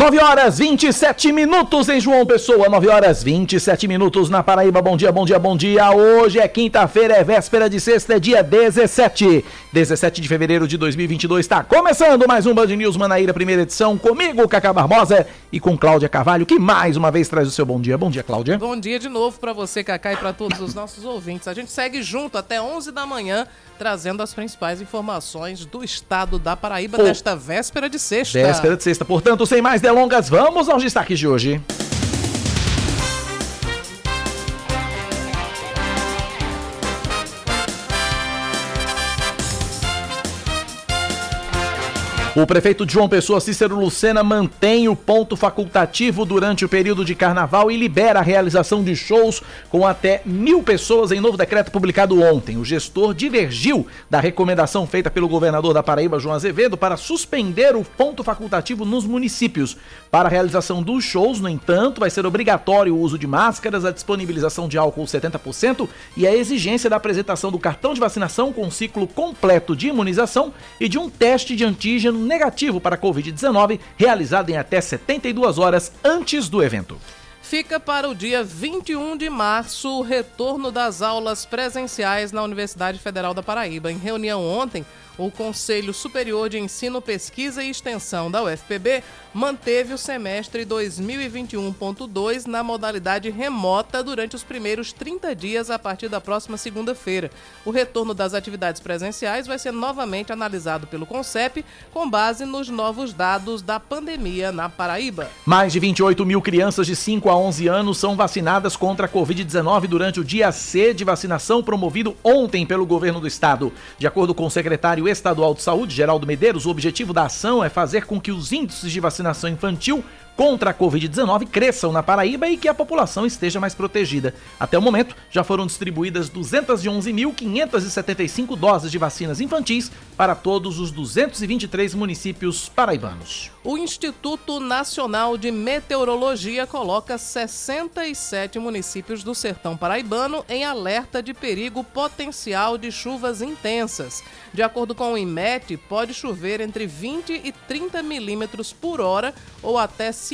9 horas 27 minutos em João Pessoa, 9 horas 27 minutos na Paraíba. Bom dia, bom dia, bom dia. Hoje é quinta-feira, é véspera de sexta, é dia 17. 17 de fevereiro de 2022. Está começando mais um Band News Manaíra, primeira edição, comigo, Cacá Barbosa e com Cláudia Carvalho, que mais uma vez traz o seu bom dia. Bom dia, Cláudia. Bom dia de novo para você, Cacá, e para todos os nossos ouvintes. A gente segue junto até 11 da manhã trazendo as principais informações do estado da Paraíba Pô. nesta véspera de sexta. Véspera de sexta. Portanto, sem mais delongas, vamos aos destaques de hoje. O prefeito João Pessoa, Cícero Lucena, mantém o ponto facultativo durante o período de carnaval e libera a realização de shows com até mil pessoas em novo decreto publicado ontem. O gestor divergiu da recomendação feita pelo governador da Paraíba, João Azevedo, para suspender o ponto facultativo nos municípios. Para a realização dos shows, no entanto, vai ser obrigatório o uso de máscaras, a disponibilização de álcool 70% e a exigência da apresentação do cartão de vacinação com ciclo completo de imunização e de um teste de antígeno negativo para a Covid-19, realizado em até 72 horas antes do evento. Fica para o dia 21 de março o retorno das aulas presenciais na Universidade Federal da Paraíba. Em reunião ontem, o Conselho Superior de Ensino, Pesquisa e Extensão da UFPB manteve o semestre 2021.2 na modalidade remota durante os primeiros 30 dias a partir da próxima segunda-feira. O retorno das atividades presenciais vai ser novamente analisado pelo CONCEP com base nos novos dados da pandemia na Paraíba. Mais de 28 mil crianças de 5 a 11 anos são vacinadas contra a Covid-19 durante o dia C de vacinação promovido ontem pelo governo do estado. De acordo com o secretário Estadual de Saúde, Geraldo Medeiros, o objetivo da ação é fazer com que os índices de vacinação infantil contra a Covid-19 cresçam na Paraíba e que a população esteja mais protegida. Até o momento, já foram distribuídas 211.575 doses de vacinas infantis para todos os 223 municípios paraibanos. O Instituto Nacional de Meteorologia coloca 67 municípios do sertão paraibano em alerta de perigo potencial de chuvas intensas. De acordo com o IMET, pode chover entre 20 e 30 milímetros por hora ou até 50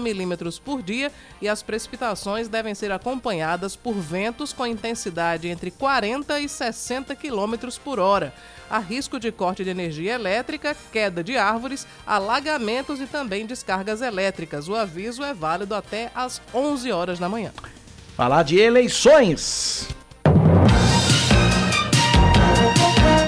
milímetros por dia e as precipitações devem ser acompanhadas por ventos com intensidade entre 40 e 60 quilômetros por hora. Há risco de corte de energia elétrica, queda de árvores, alagamentos e também descargas elétricas. O aviso é válido até às 11 horas da manhã. Falar de eleições.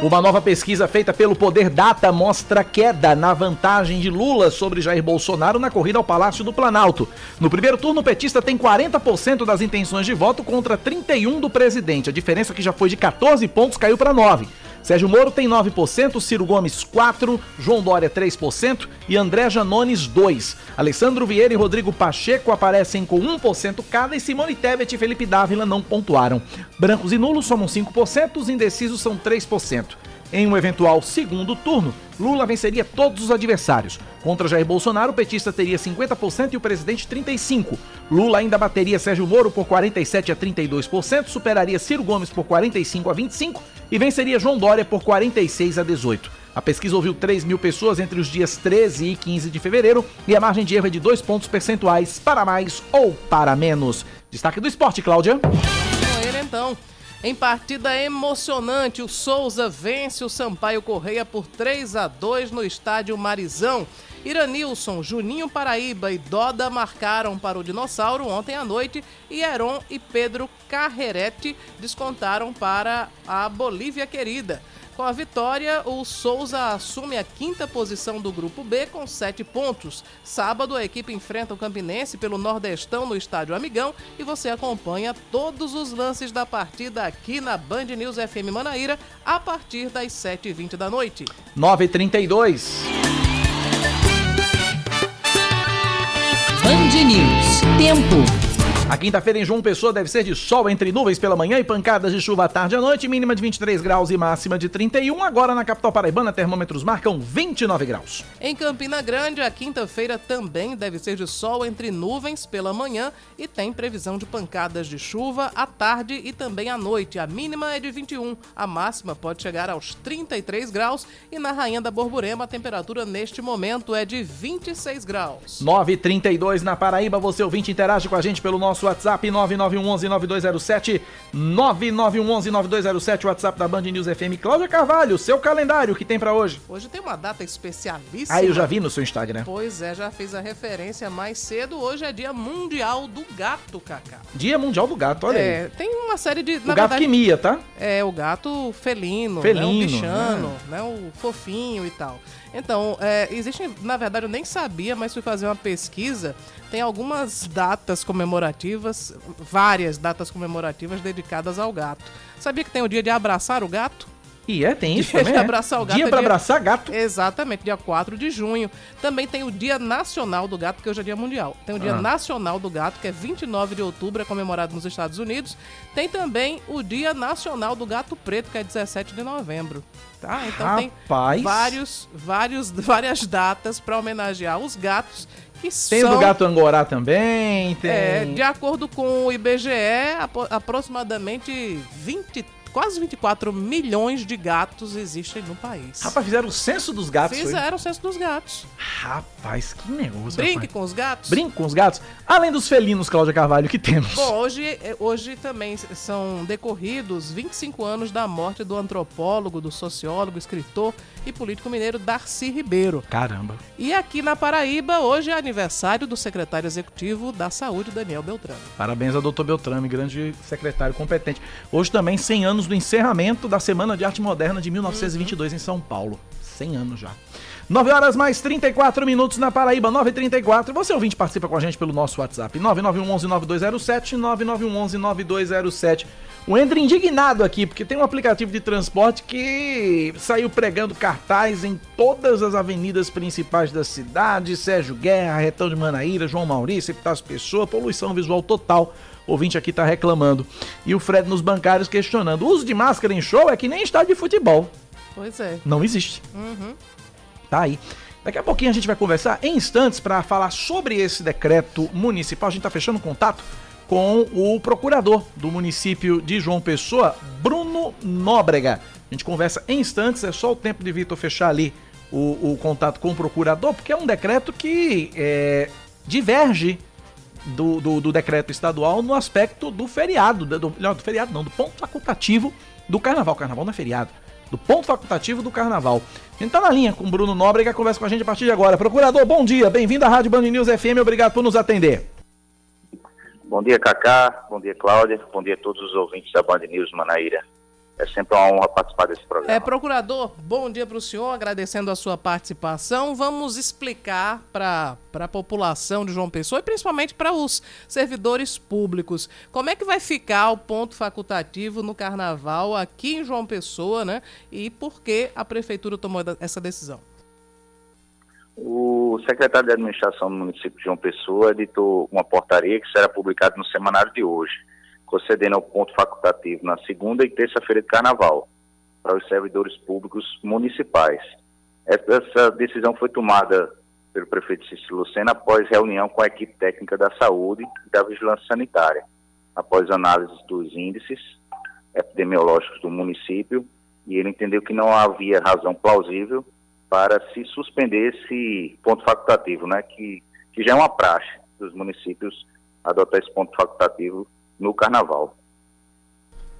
Uma nova pesquisa feita pelo Poder Data mostra queda na vantagem de Lula sobre Jair Bolsonaro na corrida ao Palácio do Planalto. No primeiro turno, o petista tem 40% das intenções de voto contra 31% do presidente. A diferença que já foi de 14 pontos caiu para 9. Sérgio Moro tem 9%, Ciro Gomes 4%, João Dória 3% e André Janones 2%. Alessandro Vieira e Rodrigo Pacheco aparecem com 1% cada e Simone Tebet e Felipe Dávila não pontuaram. Brancos e nulos somam 5%, os indecisos são 3%. Em um eventual segundo turno, Lula venceria todos os adversários. Contra Jair Bolsonaro, o petista teria 50% e o presidente 35%. Lula ainda bateria Sérgio Moro por 47% a 32%, superaria Ciro Gomes por 45% a 25% e venceria João Dória por 46% a 18%. A pesquisa ouviu 3 mil pessoas entre os dias 13 e 15 de fevereiro e a margem de erro é de 2 pontos percentuais para mais ou para menos. Destaque do esporte, Cláudia. Com ele então. Em partida emocionante, o Souza vence o Sampaio Correia por 3 a 2 no estádio Marizão. Iranilson, Juninho Paraíba e Doda marcaram para o Dinossauro ontem à noite e Heron e Pedro Carrerete descontaram para a Bolívia Querida. Com a vitória, o Souza assume a quinta posição do Grupo B com sete pontos. Sábado, a equipe enfrenta o Campinense pelo Nordestão no Estádio Amigão e você acompanha todos os lances da partida aqui na Band News FM Manaíra a partir das 7h20 da noite. 9h32. Band News. Tempo. A quinta-feira em João Pessoa deve ser de sol entre nuvens pela manhã e pancadas de chuva à tarde e à noite, mínima de 23 graus e máxima de 31. Agora na capital paraibana, termômetros marcam 29 graus. Em Campina Grande, a quinta-feira também deve ser de sol entre nuvens pela manhã e tem previsão de pancadas de chuva à tarde e também à noite. A mínima é de 21, a máxima pode chegar aos 33 graus e na Rainha da Borborema a temperatura neste momento é de 26 graus. 9:32 na Paraíba, você ouvinte interage com a gente pelo nosso WhatsApp 9911-9207, 9911-9207, WhatsApp da Band News FM. Cláudia Carvalho, seu calendário que tem para hoje? Hoje tem uma data especialíssima. Ah, eu já vi no seu Instagram. Pois é, já fiz a referência mais cedo. Hoje é Dia Mundial do Gato, Cacá. Dia Mundial do Gato, olha É, aí. tem uma série de. O gato verdade, que mia, tá? É, o gato felino, Felino, né, o bichano, né, o fofinho e tal. Então, é, existem, na verdade, eu nem sabia, mas fui fazer uma pesquisa. Tem algumas datas comemorativas, várias datas comemorativas dedicadas ao gato. Sabia que tem o dia de abraçar o gato? E é, tem isso Dia também. de é. abraçar o gato Dia é pra dia- abraçar gato. Exatamente, dia 4 de junho. Também tem o Dia Nacional do Gato, que hoje é dia mundial. Tem o Dia Ah. Nacional do Gato, que é 29 de outubro, é comemorado nos Estados Unidos. Tem também o Dia Nacional do Gato Preto, que é 17 de novembro. Tá? Então tem Rapaz. vários, vários, várias datas para homenagear os gatos que Tem o são do gato angorá também, tem... é, de acordo com o IBGE, aproximadamente 20, quase 24 milhões de gatos existem no país. Rapaz, fizeram o censo dos gatos. foi? Fizeram o censo dos gatos. Rapaz, que negócio. Brinque rapaz. com os gatos. Brinque com os gatos. Além dos felinos, Cláudia Carvalho, que temos. Bom, hoje, eh, hoje também são decorridos 25 anos da morte do antropólogo, do sociólogo, escritor e político mineiro Darcy Ribeiro. Caramba. E aqui na Paraíba, hoje é aniversário do secretário executivo da Saúde, Daniel Beltrame. Parabéns ao doutor Beltrame, grande secretário competente. Hoje também 100 anos do encerramento da Semana de Arte Moderna de 1922 em São Paulo. 100 anos já. 9 horas mais 34 minutos na Paraíba, 9h34. Você ouvinte participa com a gente pelo nosso WhatsApp, 9911-9207, 9911-9207. O Endre indignado aqui, porque tem um aplicativo de transporte que saiu pregando cartaz em todas as avenidas principais da cidade, Sérgio Guerra, Retão de Manaíra, João Maurício, Epitácio Pessoa, poluição visual total. O ouvinte aqui tá reclamando. E o Fred nos bancários questionando. O uso de máscara em show é que nem estádio de futebol. Pois é. Não existe. Uhum. Tá aí. Daqui a pouquinho a gente vai conversar em instantes para falar sobre esse decreto municipal. A gente tá fechando contato com o procurador do município de João Pessoa, Bruno Nóbrega. A gente conversa em instantes, é só o tempo de Vitor fechar ali o, o contato com o procurador, porque é um decreto que é, diverge do, do, do decreto estadual no aspecto do feriado, do, do, feriado não, do ponto facultativo do carnaval. Carnaval não é feriado. Do ponto facultativo do carnaval. A gente tá na linha com o Bruno Nóbrega, conversa com a gente a partir de agora. Procurador, bom dia, bem-vindo à Rádio Band News FM, obrigado por nos atender. Bom dia, Cacá. Bom dia, Cláudia. Bom dia a todos os ouvintes da Band News Manaíra. É sempre uma honra participar desse programa. É, procurador, bom dia para o senhor, agradecendo a sua participação. Vamos explicar para a população de João Pessoa e principalmente para os servidores públicos como é que vai ficar o ponto facultativo no carnaval aqui em João Pessoa, né? E por que a prefeitura tomou essa decisão. O secretário de Administração do município de João Pessoa editou uma portaria que será publicada no semanário de hoje, concedendo ao ponto facultativo na segunda e terça-feira de carnaval para os servidores públicos municipais. Essa decisão foi tomada pelo prefeito Cícero Lucena após reunião com a equipe técnica da saúde e da vigilância sanitária, após análise dos índices epidemiológicos do município, e ele entendeu que não havia razão plausível para se suspender esse ponto facultativo, né, que, que já é uma praxe dos municípios adotar esse ponto facultativo no carnaval.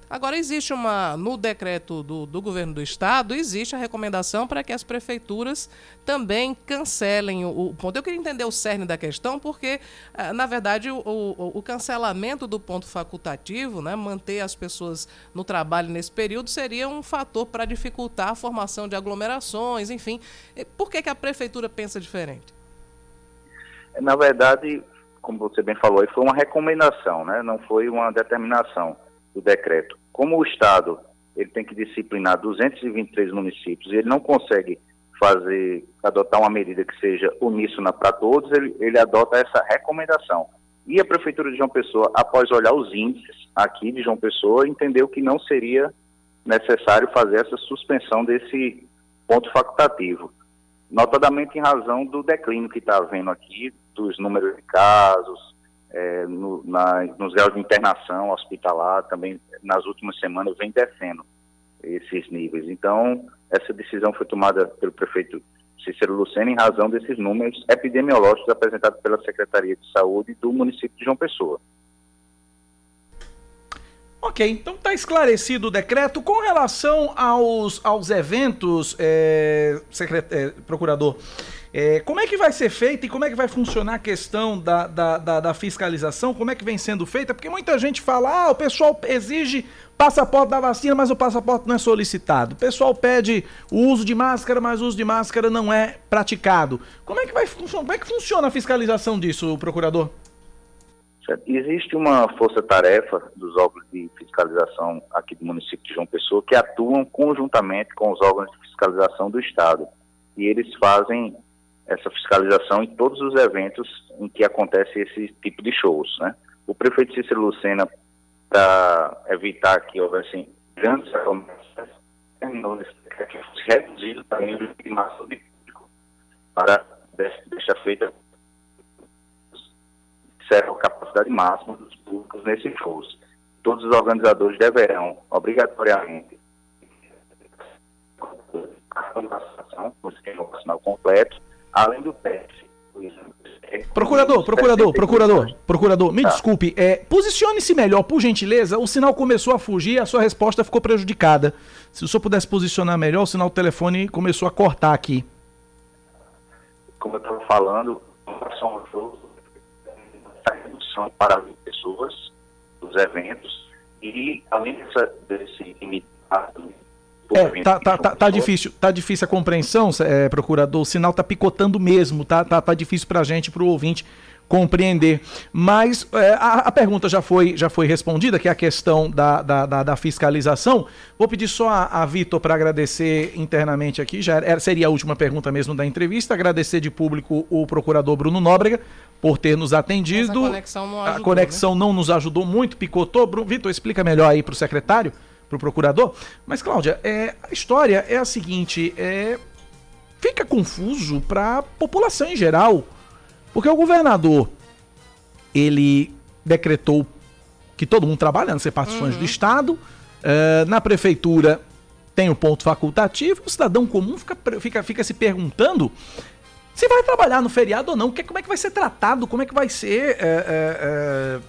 Agora, existe uma. No decreto do, do governo do estado, existe a recomendação para que as prefeituras também cancelem o, o, ponto. Eu queria entender o cerne da questão, porque, na verdade, o, o, o, cancelamento do ponto facultativo, né, manter as pessoas no trabalho nesse período, seria um fator para dificultar a formação de aglomerações, enfim. Por que, que a prefeitura pensa diferente? Na verdade, como você bem falou, foi uma recomendação, né? não foi uma determinação do decreto. Como o Estado ele tem que disciplinar 223 municípios e ele não consegue fazer, adotar uma medida que seja uníssona para todos, ele, ele adota essa recomendação. E a Prefeitura de João Pessoa, após olhar os índices aqui de João Pessoa, entendeu que não seria necessário fazer essa suspensão desse ponto facultativo. Notadamente em razão do declínio que está havendo aqui, dos números de casos, é, no, na, nos graus de internação hospitalar, também nas últimas semanas vem descendo esses níveis. Então, essa decisão foi tomada pelo prefeito Cícero Lucena em razão desses números epidemiológicos apresentados pela Secretaria de Saúde do município de João Pessoa. Ok, então está esclarecido o decreto. Com relação aos, aos eventos, é, secret, é, procurador, é, como é que vai ser feita e como é que vai funcionar a questão da, da, da, da, fiscalização? Como é que vem sendo feita? Porque muita gente fala, ah, o pessoal exige passaporte da vacina, mas o passaporte não é solicitado. O pessoal pede o uso de máscara, mas o uso de máscara não é praticado. Como é que vai como é que funciona a fiscalização disso, procurador? Existe uma força-tarefa dos órgãos de fiscalização aqui do município de João Pessoa que atuam conjuntamente com os órgãos de fiscalização do Estado. E eles fazem essa fiscalização em todos os eventos em que acontece esse tipo de shows. Né? O prefeito Cícero Lucena, para evitar que houvessem grandes aglomerações, terminou esse que fosse reduzido também o de massa de público para deixar feita a capacidade máxima dos públicos nesses shows. Todos os organizadores deverão, obrigatoriamente, a vacinação, o esquema vacinal completo, além do teste. Procurador, procurador, procurador, procurador, me tá. desculpe, é, posicione-se melhor, por gentileza. O sinal começou a fugir, a sua resposta ficou prejudicada. Se o senhor pudesse posicionar melhor, o sinal do telefone começou a cortar aqui. Como eu estava falando, ao jogo, redução para as pessoas dos eventos e além dessa, desse limitado é, tá, tá, tá, tá, difícil, tá difícil a compreensão, é, procurador. O sinal tá picotando mesmo, tá, tá, tá difícil pra gente, pro ouvinte compreender. Mas é, a, a, pergunta já foi, já foi respondida, que é a questão da, da, da, da fiscalização. Vou pedir só a, a Vitor para agradecer internamente aqui, já era, seria a última pergunta mesmo da entrevista. Agradecer de público o procurador Bruno Nóbrega por ter nos atendido. a conexão não ajudou, a conexão né? não nos ajudou muito, picotou. Vitor, explica melhor aí para o secretário, para o procurador. Mas, Cláudia, é, a história é a seguinte: é, fica confuso para a população em geral. Porque o governador, ele decretou que todo mundo trabalha nas repartições uhum. do Estado, uh, na prefeitura tem o ponto facultativo, o cidadão comum fica, fica, fica se perguntando se vai trabalhar no feriado ou não, que, como é que vai ser tratado, como é que vai ser. É, é,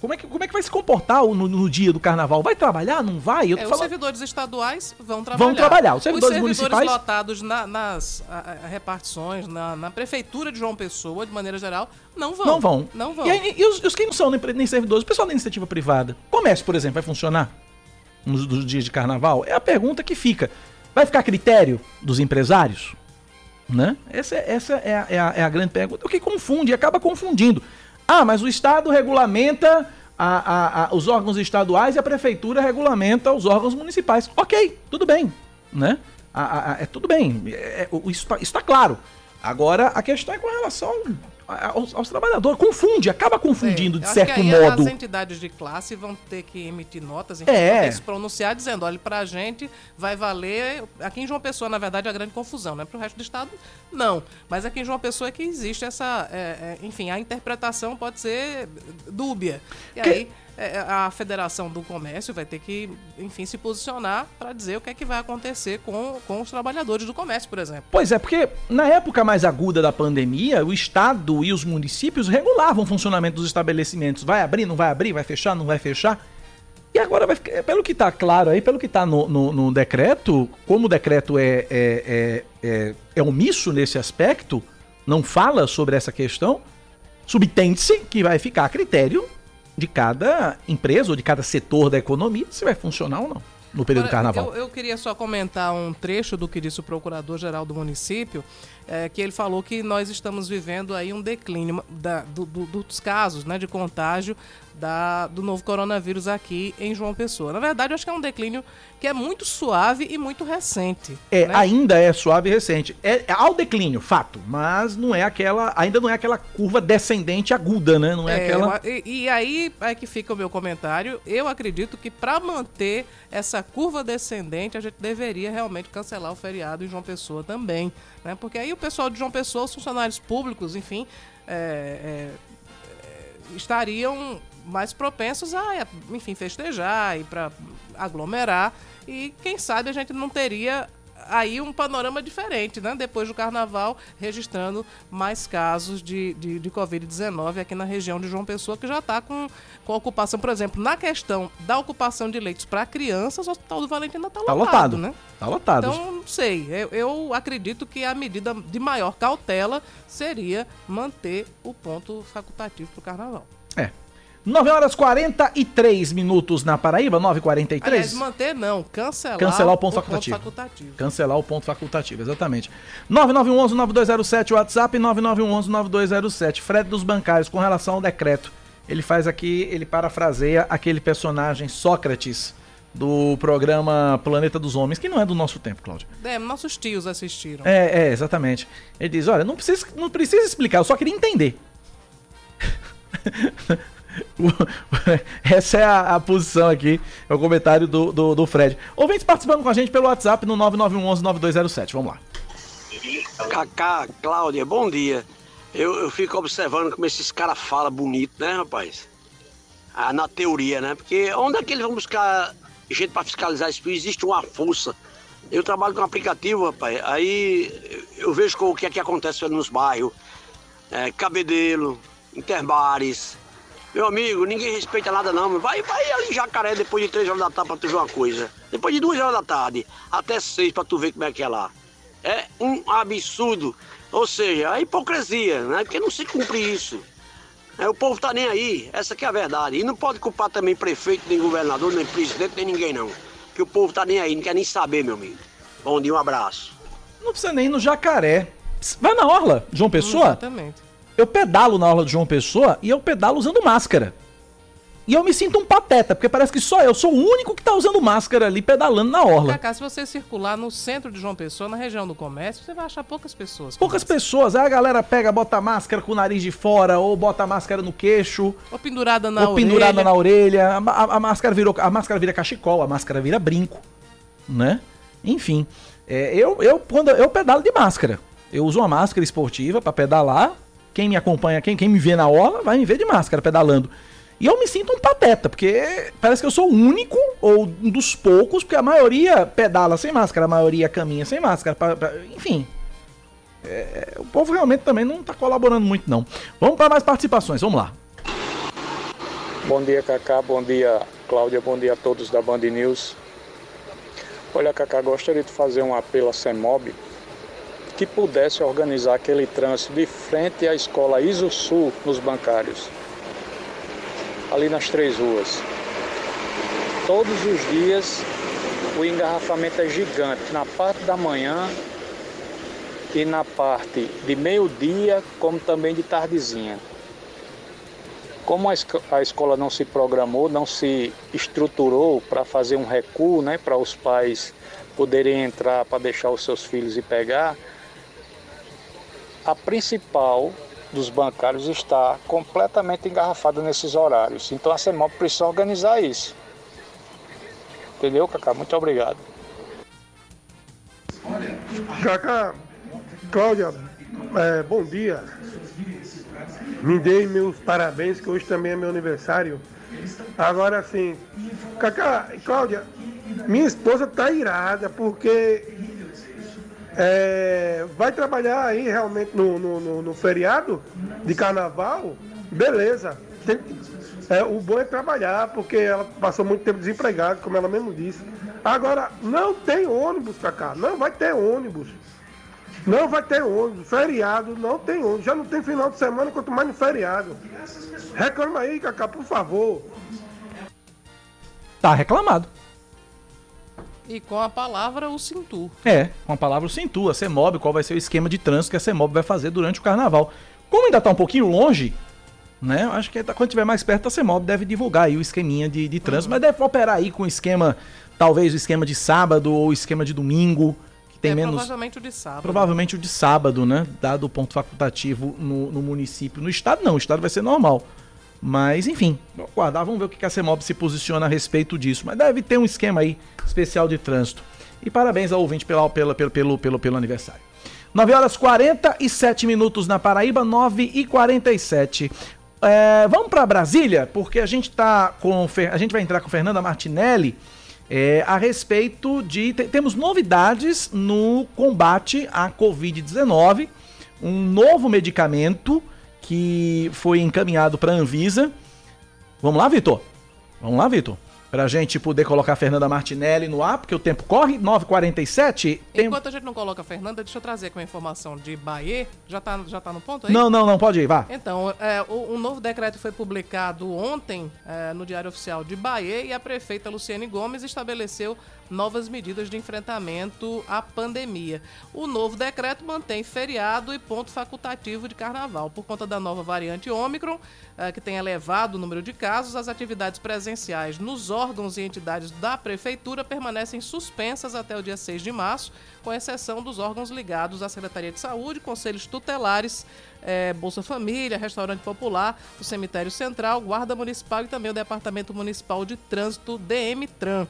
como é, que, como é que vai se comportar no, no dia do carnaval? Vai trabalhar? Não vai? É. Os servidores estaduais vão trabalhar. Vão trabalhar. Os servidores, os servidores municipais. lotados na, nas a, a repartições, na, na, prefeitura de João Pessoa, de maneira geral, não vão. Não vão. Não vão. E, aí, e os, os, que não são nem, nem servidores, o pessoal da iniciativa privada. Comércio, por exemplo, vai funcionar nos, nos dias de carnaval? É a pergunta que fica. Vai ficar a critério dos empresários? Né? Essa, essa é, a, é, a, é a grande pergunta. O que confunde, acaba confundindo. Ah, mas o Estado regulamenta a, a, a, os órgãos estaduais e a prefeitura regulamenta os órgãos municipais. Ok, tudo bem. Né? é tudo bem. É, é isso está tá claro. Agora, a questão é com relação aos, aos, trabalhadores. Confunde, acaba confundindo é, de certo modo. As entidades de classe vão ter que emitir notas, enfim, é. ter que se pronunciar dizendo: olha, pra gente vai valer. Aqui em João Pessoa, na verdade, é a grande confusão, né? Pro resto do estado, não. Mas aqui em João Pessoa é que existe essa. É, é, enfim, a interpretação pode ser dúbia. E que... aí é, é, a Federação do Comércio vai ter que, enfim, se posicionar para dizer o que é que vai acontecer com, com os trabalhadores do comércio, por exemplo. Pois é, porque na época mais aguda da pandemia, o Estado e os municípios regulavam o funcionamento dos estabelecimentos. Vai abrir, não vai abrir, vai fechar, não vai fechar. E agora, vai ficar, pelo que está claro aí, pelo que está no, no, no, decreto, como o decreto é, é, é, é, é omisso nesse aspecto, não fala sobre essa questão, subtende-se que vai ficar a critério de cada empresa ou de cada setor da economia se vai funcionar ou não. no período do carnaval. Eu, eu, queria só comentar um trecho do que disse o procurador-geral do município, é, que ele falou que nós estamos vivendo aí um declínio da, do, do, dos casos né, de contágio da, do novo coronavírus aqui em João Pessoa. Na verdade, eu acho que é um declínio que é muito suave e muito recente. É, né? ainda é suave e recente. É, é ao declínio, fato, mas não é aquela, ainda não é aquela curva descendente aguda, né? Não é, é aquela. E, e, aí é que fica o meu comentário. Eu acredito que para manter essa curva descendente, a gente deveria realmente cancelar o feriado em João Pessoa também, né? Porque aí o pessoal de João Pessoa, os funcionários públicos, enfim, é, é, é estariam mais propensos a, enfim, festejar e para aglomerar. E quem sabe a gente não teria aí um panorama diferente, né? Depois do carnaval, registrando mais casos de, de, de Covid-19 aqui na região de João Pessoa, que já está com, com ocupação, por exemplo, na questão da ocupação de leitos para crianças, o Hospital do Valentim ainda está tá lotado, lotado, né? Está lotado. Então, não sei. Eu, eu acredito que a medida de maior cautela seria manter o ponto facultativo para o carnaval. É, 9 horas 43 minutos na Paraíba, 9h43. Aliás, manter não, cancelar, cancelar o ponto, o facultativo. ponto facultativo. Cancelar o ponto facultativo, exatamente. 9911-9207, WhatsApp 9911-9207. Fred dos Bancários, com relação ao decreto. Ele faz aqui, ele parafraseia aquele personagem Sócrates do programa Planeta dos Homens, que não é do nosso tempo, Cláudio. É, nossos tios assistiram. É, é, exatamente. Ele diz, olha, não precisa, não precisa explicar, eu só queria entender. Essa é a, a, posição aqui, é o comentário do, do, do Fred. Ouvintes participando com a gente pelo WhatsApp no 9911-9207. Vamos lá. Cacá, Cláudia, bom dia. Eu, eu fico observando como esses caras falam bonito, né, rapaz? Ah, na teoria, né? Porque onde é que eles vão buscar gente para fiscalizar isso? Existe uma força. Eu trabalho com um aplicativo, rapaz. Aí eu vejo o que é que acontece nos bairros. É, Cabedelo, Interbares, meu amigo, ninguém respeita nada não. Vai, vai ali em Jacaré depois de 3 horas da tarde pra tu ver uma coisa. Depois de 2 horas da tarde, até 6 pra tu ver como é que é lá. É um absurdo. Ou seja, a hipocrisia, né? Porque não se cumpre isso. É, o povo tá nem aí, essa que é a verdade. E não pode culpar também prefeito, nem governador, nem presidente, nem ninguém não. Que o povo tá nem aí, não quer nem saber, meu amigo. Bom dia, um abraço. Não precisa nem ir no Jacaré. Vai na Orla, João Pessoa? Exatamente. Eu pedalo na aula de João Pessoa e eu pedalo usando máscara. E eu me sinto um pateta, porque parece que só eu sou o único que tá usando máscara ali pedalando na orla. Cacá, se você circular no centro de João Pessoa, na região do comércio, você vai achar poucas pessoas. Poucas pessoas. Aí a galera pega, bota máscara com o nariz de fora, ou bota máscara no queixo. Ou pendurada na ou orelha. pendurada na orelha. A, a, a, máscara virou, a máscara vira cachecol, a máscara vira brinco, né? Enfim. É, eu, eu, quando eu pedalo de máscara. Eu uso uma máscara esportiva para pedalar quem me acompanha, quem, quem me vê na orla, vai me ver de máscara pedalando. E eu me sinto um pateta, porque parece que eu sou o único, ou um dos poucos, porque a maioria pedala sem máscara, a maioria caminha sem máscara. Pra, pra, enfim. É, o povo realmente também não está colaborando muito, não. Vamos para mais participações, vamos lá. Bom dia, Cacá. Bom dia, Cláudia. Bom dia a todos da Band News. Olha, Cacá, gostaria de fazer um apelo à CEMOB que pudesse organizar aquele trânsito de frente à escola Iso Sul nos bancários, ali nas três ruas. Todos os dias o engarrafamento é gigante, na parte da manhã e na parte de meio-dia, como também de tardezinha. Como a escola não se programou, não se estruturou para fazer um recuo, né, para os pais poderem entrar para deixar os seus filhos e pegar, a principal dos bancários está completamente engarrafada nesses horários. Então a CEMOP precisa organizar isso. Entendeu, Cacá? Muito obrigado. Cacá, Cláudia, é, bom dia. Me dei meus parabéns, que hoje também é meu aniversário. Agora sim, Cacá, Cláudia, minha esposa tá irada porque é, vai trabalhar aí realmente no, no, no, no feriado de carnaval, beleza. Tem, é, o bom é trabalhar, porque ela passou muito tempo desempregada, como ela mesmo disse. Agora, não tem ônibus, Cacá. Não vai ter ônibus. Não vai ter ônibus. Feriado não tem ônibus. Já não tem final de semana, quanto mais no feriado. Reclama aí, Cacá, por favor. Tá reclamado. E com a palavra o Cintu. É, com a palavra o Cintu, a CEMOB, qual vai ser o esquema de trânsito que a CEMOB vai fazer durante o carnaval. Como ainda está um pouquinho longe, né? Acho que quando tiver mais perto, a CEMOB deve divulgar aí o esqueminha de, de trânsito, uhum. mas deve operar aí com o esquema, talvez o esquema de sábado ou o esquema de domingo. Que tem é, menos. Provavelmente o de sábado. Provavelmente o de sábado, né? Dado o ponto facultativo no, no município. No estado, não, o estado vai ser normal. Mas, enfim, vamos aguardar, vamos ver o que a CEMOB se posiciona a respeito disso. Mas deve ter um esquema aí especial de trânsito. E parabéns ao ouvinte pela, pela, pelo, pelo, pelo, pelo aniversário. 9 horas 47 minutos na Paraíba, 9 e 47. É, vamos para Brasília, porque a gente tá com. A gente vai entrar com Fernanda Martinelli é, a respeito de. Temos novidades no combate à Covid-19. Um novo medicamento que foi encaminhado para a Anvisa. Vamos lá, Vitor? Vamos lá, Vitor? Pra gente poder colocar a Fernanda Martinelli no ar, porque o tempo corre, 9h47. Tem... Enquanto a gente não coloca a Fernanda, deixa eu trazer com a informação de Bahia. Já tá, já tá no ponto aí? Não, não, não, pode ir, vá. Então, é, o, um novo decreto foi publicado ontem é, no Diário Oficial de Bahia e a prefeita Luciane Gomes estabeleceu novas medidas de enfrentamento à pandemia. O novo decreto mantém feriado e ponto facultativo de carnaval. Por conta da nova variante Ômicron, eh, que tem elevado o número de casos, as atividades presenciais nos órgãos e entidades da Prefeitura permanecem suspensas até o dia 6 de março, com exceção dos órgãos ligados à Secretaria de Saúde, conselhos tutelares, é, Bolsa Família, Restaurante Popular, o Cemitério Central, Guarda Municipal e também o Departamento Municipal de Trânsito, DM-TRAN.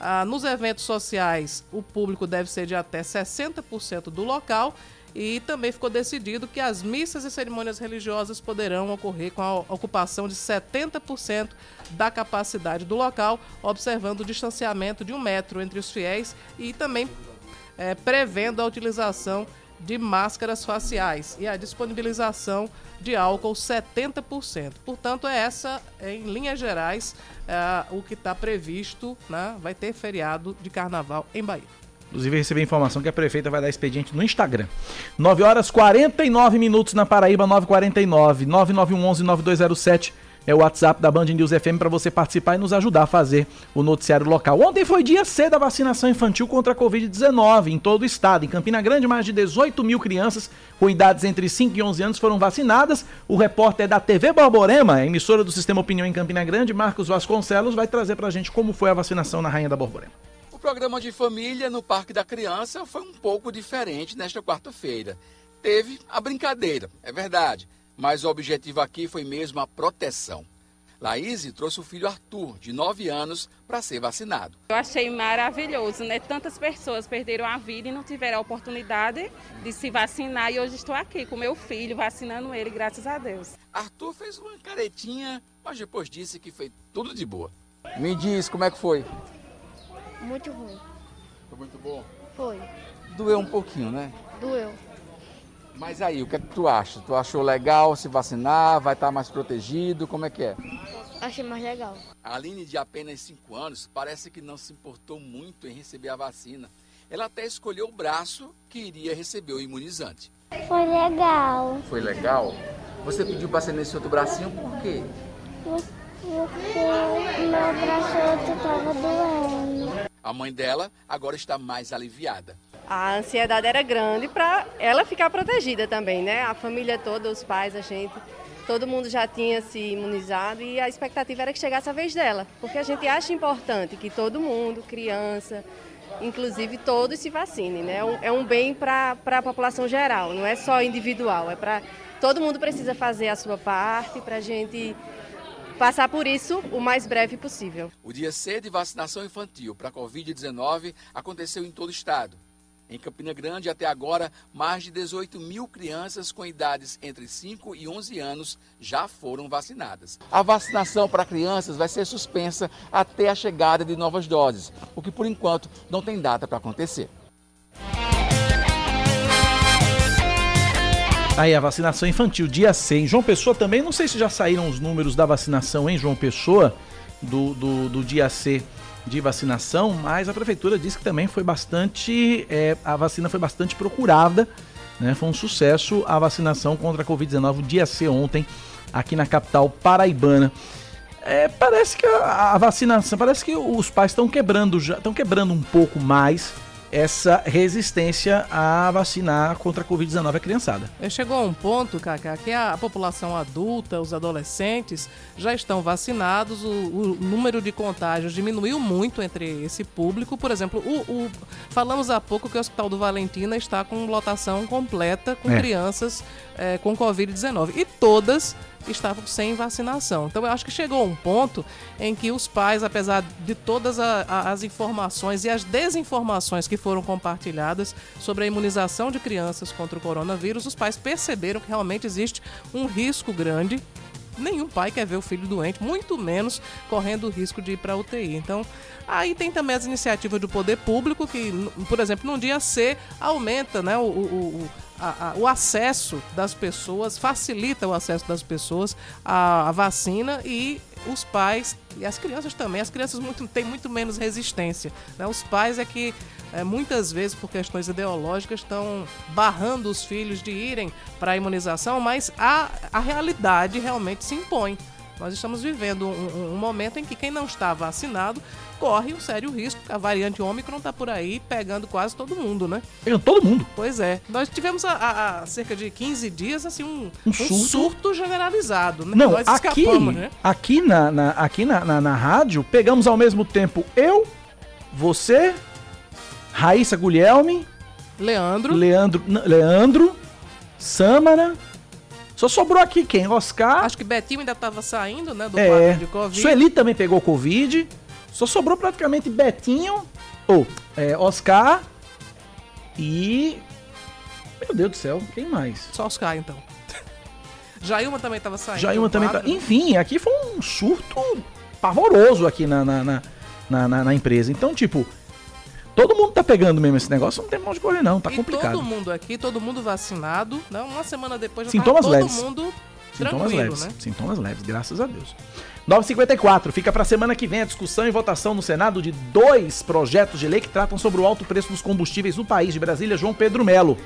Ah, nos eventos sociais, o público deve ser de até 60% do local e também ficou decidido que as missas e cerimônias religiosas poderão ocorrer com a ocupação de 70% da capacidade do local, observando o distanciamento de um metro entre os fiéis e também é, prevendo a utilização de máscaras faciais e a disponibilização de álcool 70%. Portanto, é essa, em linhas gerais, é, o que está previsto. Né? Vai ter feriado de carnaval em Bahia. Inclusive, recebi informação que a prefeita vai dar expediente no Instagram. 9 horas 49 minutos na Paraíba, 949 9911 9207 é o WhatsApp da Band News FM para você participar e nos ajudar a fazer o noticiário local. Ontem foi dia C da vacinação infantil contra a Covid-19 em todo o estado. Em Campina Grande, mais de 18 mil crianças com idades entre 5 e 11 anos foram vacinadas. O repórter da TV Borborema, emissora do Sistema Opinião em Campina Grande, Marcos Vasconcelos, vai trazer para a gente como foi a vacinação na Rainha da Borborema. O programa de família no Parque da Criança foi um pouco diferente nesta quarta-feira. Teve a brincadeira, é verdade mas o objetivo aqui foi mesmo a proteção. Laís trouxe o filho Arthur, de 9 anos, para ser vacinado. Eu achei maravilhoso, né? Tantas pessoas perderam a vida e não tiveram a oportunidade de se vacinar. E hoje estou aqui com meu filho, vacinando ele, graças a Deus. Arthur fez uma caretinha, mas depois disse que foi tudo de boa. Me diz, como é que foi? Muito ruim. Foi muito bom? Foi. Doeu um pouquinho, né? Doeu. Mas aí, o que é que tu acha? Tu achou legal se vacinar? Vai estar mais protegido? Como é que é? Achei mais legal. A Aline, de apenas 5 anos, parece que não se importou muito em receber a vacina. Ela até escolheu o braço que iria receber o imunizante. Foi legal. Foi legal? Você pediu para ser nesse outro bracinho por quê? Porque meu braço estava doendo. A mãe dela agora está mais aliviada a ansiedade era grande para ela ficar protegida também, né? A família toda, os pais, a gente, todo mundo já tinha se imunizado e a expectativa era que chegasse a vez dela, porque a gente acha importante que todo mundo, criança, inclusive todos se vacinem, né? É um bem para a população geral, não é só individual, é para todo mundo precisa fazer a sua parte para a gente passar por isso o mais breve possível. O dia C de vacinação infantil para a Covid-19 aconteceu em todo o estado. Em Campina Grande, até agora, mais de 18 mil crianças com idades entre 5 e 11 anos já foram vacinadas. A vacinação para crianças vai ser suspensa até a chegada de novas doses, o que por enquanto não tem data para acontecer. Aí a vacinação infantil, dia 100. João Pessoa também, não sei se já saíram os números da vacinação em João Pessoa, do, do, do dia C de vacinação, mas a prefeitura disse que também foi bastante. É, a vacina foi bastante procurada, né? Foi um sucesso a vacinação contra a Covid-19 dia C ontem, aqui na capital paraibana. É, parece que a, a vacinação, parece que os pais estão quebrando já, estão quebrando um pouco mais essa resistência a vacinar contra a Covid-19 a criançada. É, chegou a um ponto, Cacá, que a população adulta, os adolescentes, já estão vacinados, o, o número de contágios diminuiu muito entre esse público. Por exemplo, o, o, falamos há pouco que o Hospital do Valentina está com lotação completa com é. crianças é, com Covid-19. E todas estavam sem vacinação. Então eu acho que chegou um ponto em que os pais, apesar de todas a, a, as informações e as desinformações que foram compartilhadas sobre a imunização de crianças contra o coronavírus, os pais perceberam que realmente existe um risco grande nenhum pai quer ver o filho doente, muito menos correndo o risco de ir para UTI. Então, aí tem também as iniciativas do poder público, que, por exemplo, num dia C aumenta né, o, o, a, a, o acesso das pessoas, facilita o acesso das pessoas à, à, vacina e os pais e as crianças também. As crianças muito, têm muito menos resistência. Né? Os pais é que é, muitas vezes, por questões ideológicas, estão barrando os filhos de irem para a imunização, mas a, a realidade realmente se impõe. Nós estamos vivendo um, um, momento em que quem não está vacinado corre um sério risco. A variante Ômicron está por aí pegando quase todo mundo, né? Pegando todo mundo. Pois é. Nós tivemos há, cerca de 15 dias assim um, um, surto. um surto. generalizado. Né? Não, Nós aqui, né? aqui, na, na aqui na, na, na rádio, pegamos ao mesmo tempo eu, você, Raíssa Guglielmi, Leandro, Leandro, Leandro, Samara só sobrou aqui quem? Oscar. Acho que Betinho ainda estava saindo, né? Do é, de Covid. Sueli também pegou Covid. Só sobrou praticamente Betinho, ou é, Oscar e. Meu Deus do céu, quem mais? Só Oscar então. Jailma também estava saindo. Jailma também tá... Enfim, aqui foi um surto pavoroso aqui na, na, na, na, na empresa. Então, tipo, Todo mundo tá pegando mesmo esse negócio, não tem pra onde correr, não. Tá e complicado. Todo mundo aqui, todo mundo vacinado. Não, uma semana depois já Sintomas tá todo leves. mundo Sintomas leves. Né? Sintomas leves, graças a Deus. 954, fica para semana que vem a discussão e votação no Senado de dois projetos de lei que tratam sobre o alto preço dos combustíveis no país. De Brasília, João Pedro Melo.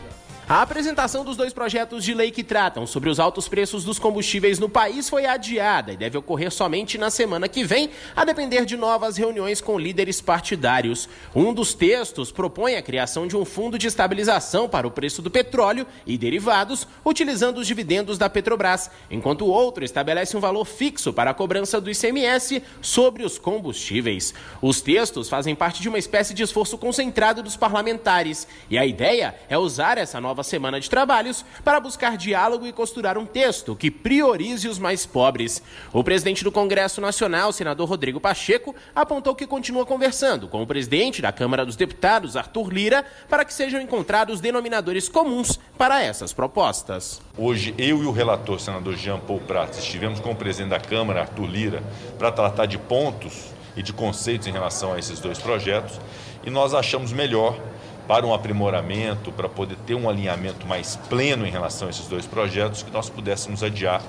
A apresentação dos dois projetos de lei que tratam sobre os altos preços dos combustíveis no país foi adiada e deve ocorrer somente na semana que vem, a depender de novas reuniões com líderes partidários. Um dos textos propõe a criação de um fundo de estabilização para o preço do petróleo e derivados, utilizando os dividendos da Petrobras, enquanto o outro estabelece um valor fixo para a cobrança do ICMS sobre os combustíveis. Os textos fazem parte de uma espécie de esforço concentrado dos parlamentares e a ideia é usar essa nova nova semana de trabalhos para buscar diálogo e costurar um texto que priorize os mais pobres. O presidente do Congresso Nacional, senador Rodrigo Pacheco, apontou que continua conversando com o presidente da Câmara dos Deputados, Arthur Lira, para que sejam encontrados denominadores comuns para essas propostas. Hoje, eu e o relator, senador Jean Paul Prats, estivemos com o presidente da Câmara, Arthur Lira, para tratar de pontos e de conceitos em relação a esses dois projetos e nós achamos melhor para um aprimoramento, para poder ter um alinhamento mais pleno em relação a esses dois projetos, que nós pudéssemos adiar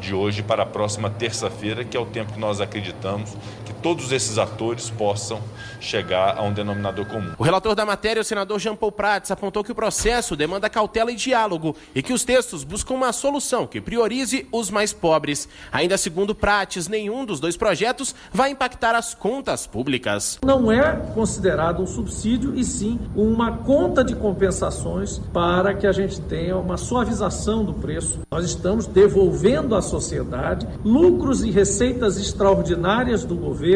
de hoje para a próxima terça-feira, que é o tempo que nós acreditamos todos esses atores possam chegar a um denominador comum. O relator da matéria, o senador Jean Paul Prats, apontou que o processo demanda cautela e diálogo e que os textos buscam uma solução que priorize os mais pobres. Ainda segundo Prats, nenhum dos dois projetos vai impactar as contas públicas. Não é considerado um subsídio e sim uma conta de compensações para que a gente tenha uma suavização do preço. Nós estamos devolvendo às sociedade, lucros e receitas extraordinárias do governo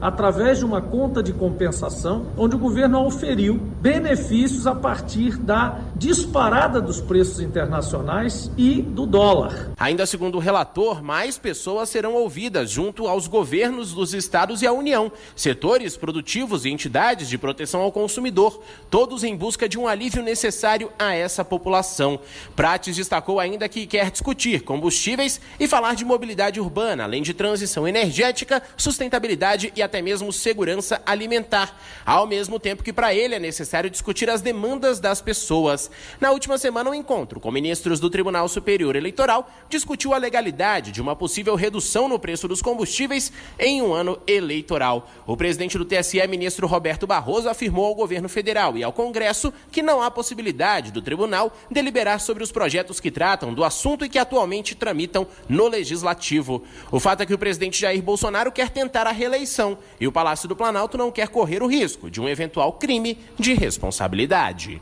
através de uma conta de compensação, onde o governo oferiu benefícios a partir da disparada dos preços internacionais e do dólar. Ainda segundo o relator, mais pessoas serão ouvidas junto aos governos dos estados e à União, setores produtivos e entidades de proteção ao consumidor, todos em busca de um alívio necessário a essa população. Prates destacou ainda que quer discutir combustíveis e falar de mobilidade urbana, além de transição energética, sustentabilidade e até mesmo segurança alimentar. Ao mesmo tempo que para ele é necessário necessário discutir as demandas das pessoas. Na última semana, um encontro com ministros do Tribunal Superior Eleitoral discutiu a legalidade de uma possível redução no preço dos combustíveis em um ano eleitoral. O presidente do TSE, ministro Roberto Barroso, afirmou ao governo federal e ao Congresso que não há possibilidade do tribunal deliberar sobre os projetos que tratam do assunto e que atualmente tramitam no legislativo. O fato é que o presidente Jair Bolsonaro quer tentar a reeleição e o Palácio do Planalto não quer correr o risco de um eventual crime de responsabilidade.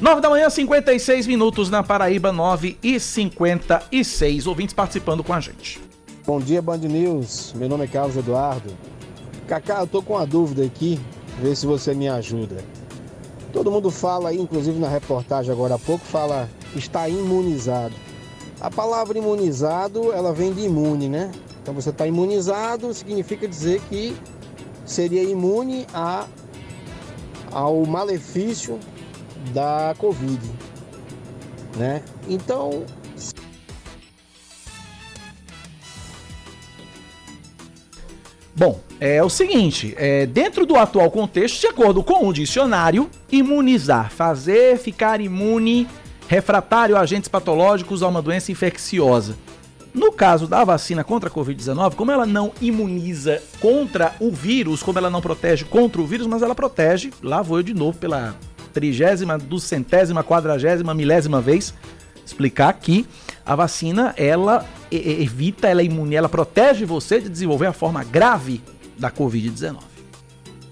9 da manhã, 56 minutos na Paraíba, 9 e 56. Ouvintes participando com a gente. Bom dia, Band News. Meu nome é Carlos Eduardo. Cacá, eu tô com uma dúvida aqui, ver se você me ajuda. Todo mundo fala aí, inclusive na reportagem agora há pouco, fala está imunizado. A palavra imunizado, ela vem de imune, né? Então você está imunizado significa dizer que seria imune a, ao malefício da Covid, né? Então Bom, é o seguinte, é, dentro do atual contexto, de acordo com o dicionário, imunizar, fazer ficar imune, refratário a agentes patológicos a uma doença infecciosa. No caso da vacina contra a Covid-19, como ela não imuniza contra o vírus, como ela não protege contra o vírus, mas ela protege, lá vou eu de novo pela trigésima, duzentésima, quadragésima, milésima vez, explicar que a vacina, ela evita, ela é imune, ela protege você de desenvolver a forma grave da Covid-19.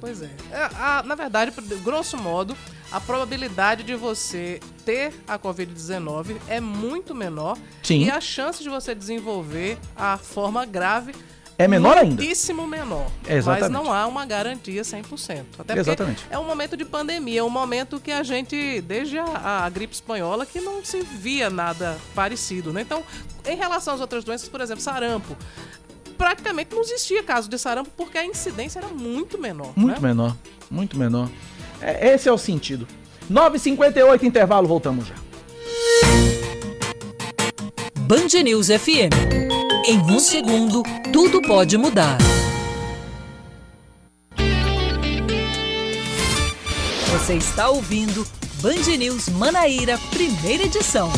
Pois é. é a, na verdade, grosso modo, a probabilidade de você ter a Covid-19 é muito menor. Sim. E a chance de você desenvolver a forma grave é menor ainda. Muitíssimo menor. Exatamente. Mas não há uma garantia 100%. Até Exatamente. é um momento de pandemia, é um momento que a gente, desde a, a, gripe espanhola, que não se via nada parecido, né? Então, em relação às outras doenças, por exemplo, sarampo, praticamente não existia caso de sarampo porque a incidência era muito menor. Muito né? menor, muito menor. É, esse é o sentido. 9h58, intervalo, voltamos já. Band News FM. Em um segundo, tudo pode mudar. Você está ouvindo Band News Manaíra, primeira edição.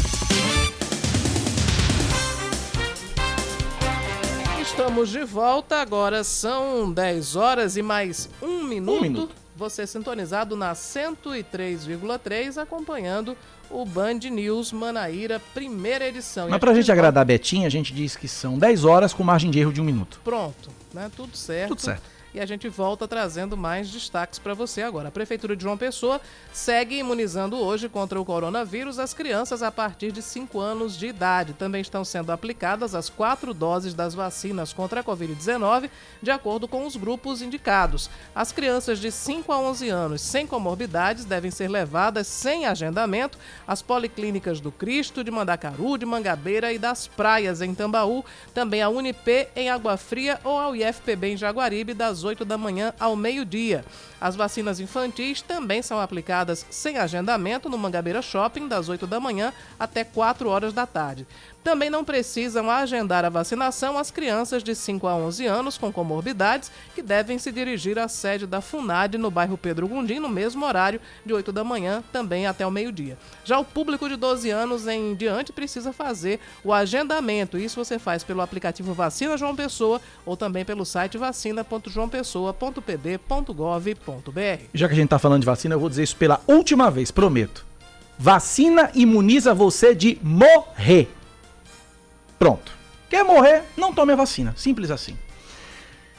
Estamos de volta, agora são 10 horas e mais um minuto. Um minuto. Você sintonizado na 103,3, acompanhando o Band News Manaíra, primeira edição. Mas pra gente agradar a Betinha, a gente diz que são 10 horas com margem de erro de um minuto. Pronto, né? Tudo certo. Tudo certo. E a gente volta trazendo mais destaques para você agora. A Prefeitura de João Pessoa segue imunizando hoje contra o coronavírus as crianças a partir de 5 anos de idade. Também estão sendo aplicadas as quatro doses das vacinas contra a Covid-19, de acordo com os grupos indicados. As crianças de 5 a 11 anos sem comorbidades devem ser levadas sem agendamento às policlínicas do Cristo, de Mandacaru, de Mangabeira e das Praias, em Tambaú, também a Unip em Água Fria ou ao IFPB em Jaguaribe, das 8 da manhã ao meio-dia. As vacinas infantis também são aplicadas sem agendamento no Mangabeira Shopping, das 8 da manhã até 4 horas da tarde. Também não precisam agendar a vacinação as crianças de 5 a 11 anos com comorbidades que devem se dirigir à sede da FUNAD no bairro Pedro Gundim no mesmo horário, de 8 da manhã também até o meio-dia. Já o público de 12 anos em diante precisa fazer o agendamento. Isso você faz pelo aplicativo Vacina João Pessoa ou também pelo site vacina.joaopessoa.pb.gov.br. Já que a gente tá falando de vacina, eu vou dizer isso pela última vez, prometo. Vacina imuniza você de morrer. Pronto. Quer morrer? Não tome a vacina. Simples assim.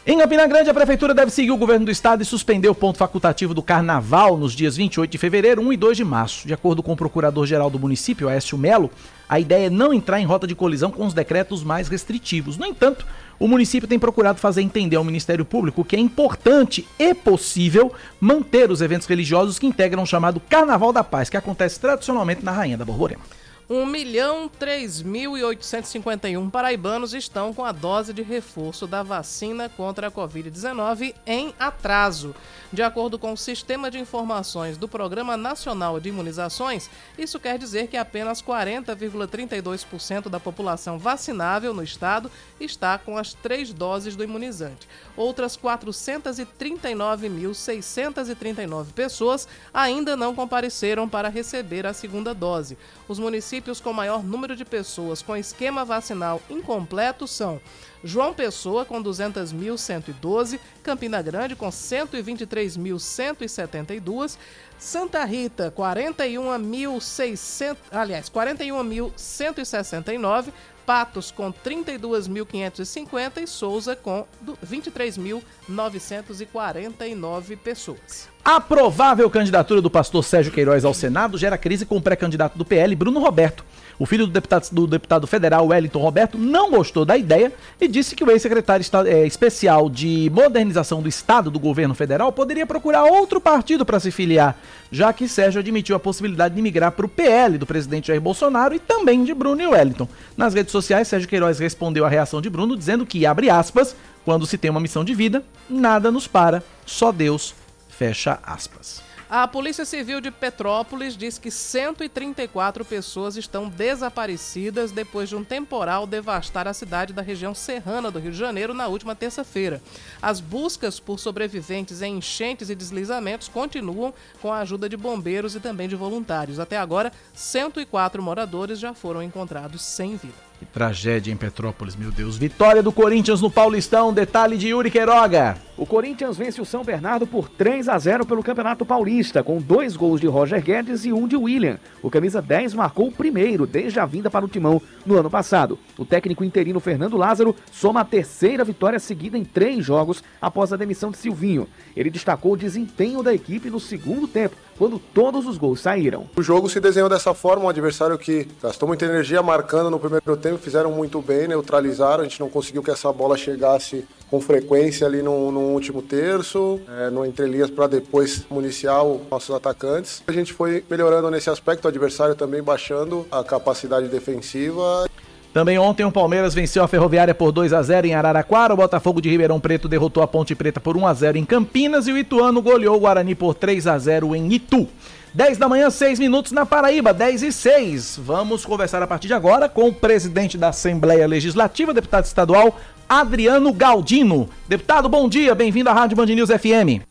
Em Campina Grande, a Prefeitura deve seguir o governo do estado e suspender o ponto facultativo do Carnaval nos dias 28 de fevereiro, 1 e 2 de março. De acordo com o Procurador-Geral do município, Aécio Melo, a ideia é não entrar em rota de colisão com os decretos mais restritivos. No entanto, o município tem procurado fazer entender ao Ministério Público que é importante e possível manter os eventos religiosos que integram o chamado Carnaval da Paz, que acontece tradicionalmente na Rainha da Borborema. 1 milhão 3.851 paraibanos estão com a dose de reforço da vacina contra a Covid-19 em atraso. De acordo com o Sistema de Informações do Programa Nacional de Imunizações, isso quer dizer que apenas 40,32% da população vacinável no estado está com as três doses do imunizante. Outras 439.639 pessoas ainda não compareceram para receber a segunda dose. Os municípios com maior número de pessoas com esquema vacinal incompleto são João Pessoa com 200.112, Campina Grande com 123.172, Santa Rita 41.600, aliás, 41.169, Patos com 32.550 e Souza com 23.949 pessoas. A provável candidatura do pastor Sérgio Queiroz ao Senado gera crise com o pré-candidato do PL, Bruno Roberto. O filho do deputado, do deputado federal Wellington Roberto não gostou da ideia e disse que o ex-secretário é, especial de modernização do Estado do governo federal poderia procurar outro partido para se filiar, já que Sérgio admitiu a possibilidade de migrar para o PL do presidente Jair Bolsonaro e também de Bruno e Wellington. Nas redes sociais, Sérgio Queiroz respondeu à reação de Bruno dizendo que, abre aspas, quando se tem uma missão de vida, nada nos para, só Deus, fecha aspas. A Polícia Civil de Petrópolis diz que 134 pessoas estão desaparecidas depois de um temporal devastar a cidade da região serrana do Rio de Janeiro na última terça-feira. As buscas por sobreviventes em enchentes e deslizamentos continuam com a ajuda de bombeiros e também de voluntários. Até agora, 104 moradores já foram encontrados sem vida. Que tragédia em Petrópolis, meu Deus. Vitória do Corinthians no Paulistão, detalhe de Yuri Queiroga. O Corinthians vence o São Bernardo por 3 a 0 pelo Campeonato Paulista, com dois gols de Roger Guedes e um de William. O camisa 10 marcou o primeiro desde a vinda para o timão no ano passado. O técnico interino Fernando Lázaro soma a terceira vitória seguida em três jogos após a demissão de Silvinho. Ele destacou o desempenho da equipe no segundo tempo, quando todos os gols saíram. O jogo se desenhou dessa forma, um adversário que gastou muita energia marcando no primeiro tempo, fizeram muito bem, neutralizaram, a gente não conseguiu que essa bola chegasse com frequência ali no, no último terço, é, no entrelinhas para depois municiar os nossos atacantes. A gente foi melhorando nesse aspecto, o adversário também baixando a capacidade defensiva. Também ontem o Palmeiras venceu a Ferroviária por 2 a 0 em Araraquara, o Botafogo de Ribeirão Preto derrotou a Ponte Preta por 1 a 0 em Campinas e o Ituano goleou o Guarani por 3 a 0 em Itu. 10 da manhã, 6 minutos na Paraíba, 10 e 6. Vamos conversar a partir de agora com o presidente da Assembleia Legislativa, deputado estadual Adriano Galdino. Deputado, bom dia, bem-vindo à Rádio Band News FM.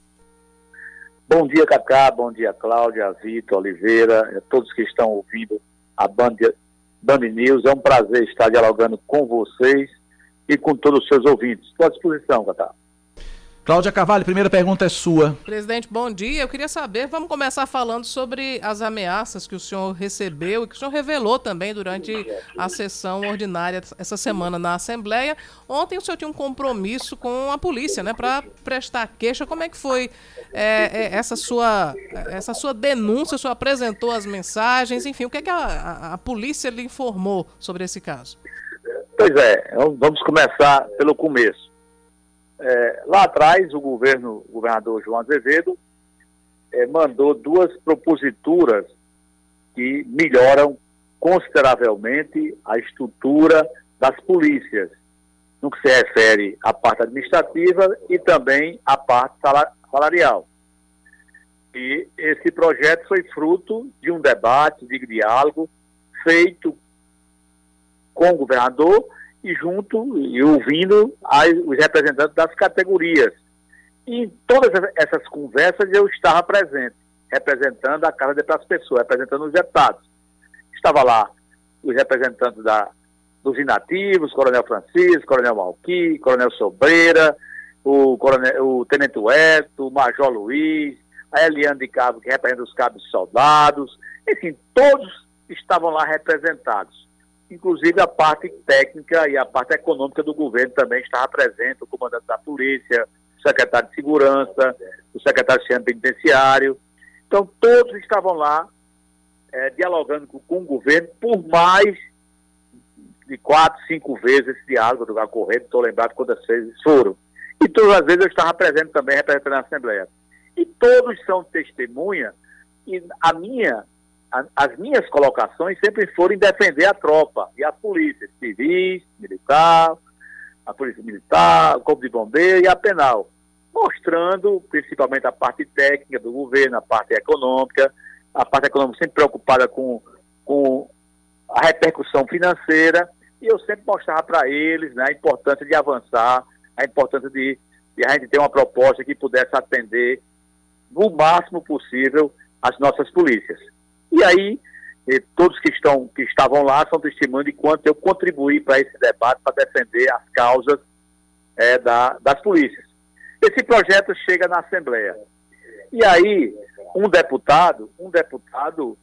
Bom dia, Cacá, bom dia, Cláudia, Vitor, Oliveira, todos que estão ouvindo a Band, Band News. É um prazer estar dialogando com vocês e com todos os seus ouvintes. Estou à disposição, Cacá. Cláudia Carvalho, primeira pergunta é sua. Presidente, bom dia. Eu queria saber, vamos começar falando sobre as ameaças que o senhor recebeu e que o senhor revelou também durante a sessão ordinária essa semana na Assembleia. Ontem o senhor tinha um compromisso com a polícia, né, para prestar queixa. Como é que foi é, é, essa, sua, essa sua denúncia? O senhor apresentou as mensagens, enfim, o que, é que a, a, a polícia lhe informou sobre esse caso? Pois é, vamos começar pelo começo. É, lá atrás, o governo, o governador João Azevedo, é, mandou duas proposituras que melhoram consideravelmente a estrutura das polícias, no que se refere à parte administrativa e também à parte salarial. E esse projeto foi fruto de um debate, de diálogo feito com o governador e junto e ouvindo as, os representantes das categorias. E em todas essas conversas eu estava presente, representando a Casa das Pessoas, representando os deputados. Estava lá os representantes da, dos inativos, Coronel Francisco, Coronel Malqui, Coronel Sobreira, o, coronel, o Tenente Eto, o Major Luiz, a Eliane de Cabo, que representa os cabos soldados, enfim, todos estavam lá representados inclusive a parte técnica e a parte econômica do governo também estava presente, o comandante da polícia, o secretário de segurança, o secretário de sistema penitenciário. Então, todos estavam lá é, dialogando com, com, o governo por mais de quatro, cinco vezes esse diálogo do ocorrendo, estou lembrado quantas vezes foram. E todas as vezes eu estava presente também, representando a Assembleia. E todos são testemunha, e a minha a, as minhas colocações sempre foram em defender a tropa e a polícia, civis, militar, a polícia militar, o corpo de bombeiro e a penal, mostrando principalmente a parte técnica do governo, a parte econômica, a parte econômica sempre preocupada com, com a repercussão financeira, e eu sempre mostrava para eles né, a importância de avançar, a importância de, de a gente ter uma proposta que pudesse atender no máximo possível as nossas polícias. E aí, eh, todos que, estão, que estavam lá são testemunhos de quanto eu contribuí para esse debate, para defender as causas eh, da, das polícias. Esse projeto chega na Assembleia. E aí, um deputado, um deputado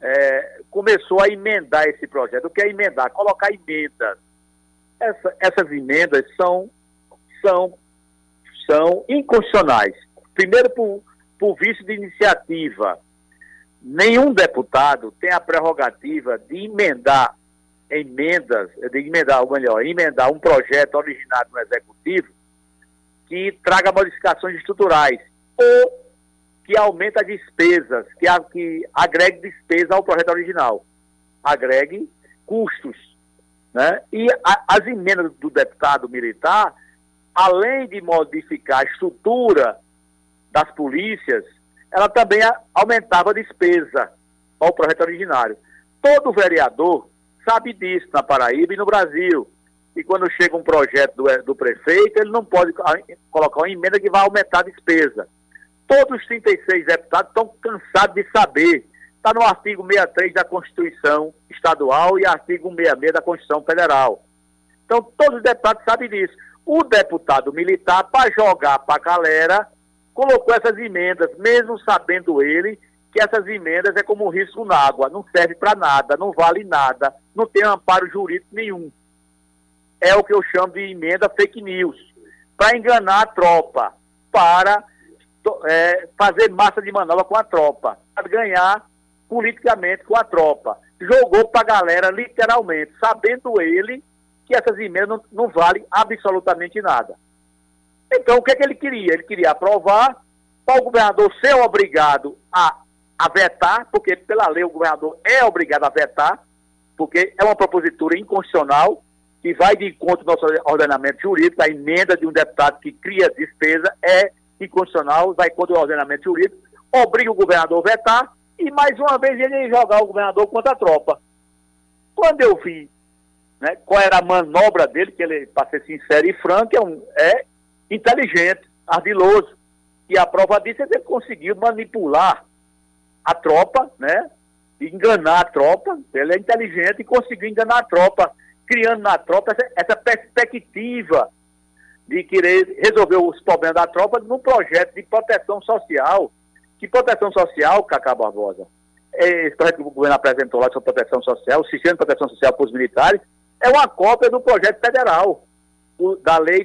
é, começou a emendar esse projeto. O que é emendar? Colocar emendas. Essa, essas emendas são, são, são inconstitucionais. Primeiro, por, por vício de iniciativa. Nenhum deputado tem a prerrogativa de emendar emendas, de emendar, ou melhor, emendar um projeto originado no Executivo que traga modificações estruturais ou que aumenta despesas, que, a, que agregue despesa ao projeto original, agregue custos. Né? E a, as emendas do deputado militar, além de modificar a estrutura das polícias, ela também aumentava a despesa ao projeto originário. Todo vereador sabe disso na Paraíba e no Brasil. E quando chega um projeto do, do prefeito, ele não pode colocar uma emenda que vai aumentar a despesa. Todos os 36 deputados estão cansados de saber. Está no artigo 63 da Constituição Estadual e artigo 66 da Constituição Federal. Então, todos os deputados sabem disso. O deputado militar, para jogar para a galera, colocou essas emendas, mesmo sabendo ele que essas emendas é como um risco na água, não serve para nada, não vale nada, não tem amparo jurídico nenhum. É o que eu chamo de emenda fake news, para enganar a tropa, para é, fazer massa de manobra com a tropa, para ganhar politicamente com a tropa. Jogou para a galera, literalmente, sabendo ele que essas emendas não, não valem absolutamente nada. Então, o que, é que ele queria? Ele queria aprovar para o governador ser obrigado a, a vetar, porque pela lei o governador é obrigado a vetar, porque é uma propositura inconstitucional que vai de encontro ao nosso ordenamento jurídico, a emenda de um deputado que cria despesa é inconstitucional, vai contra o ordenamento jurídico, obriga o governador a vetar e mais uma vez ele jogar o governador contra a tropa. Quando eu vi né, qual era a manobra dele, que ele, para ser sincero e franco, é, um, é inteligente, ardiloso. E a prova disso é que ele conseguiu manipular a tropa, né? Enganar a tropa. Ele é inteligente e conseguiu enganar a tropa, criando na tropa essa, essa perspectiva de querer resolver os problemas da tropa num projeto de proteção social. Que proteção social, Cacá Barbosa? Esse projeto que o governo apresentou lá sobre proteção social, o sistema de proteção social para os militares, é uma cópia do projeto federal, o, da Lei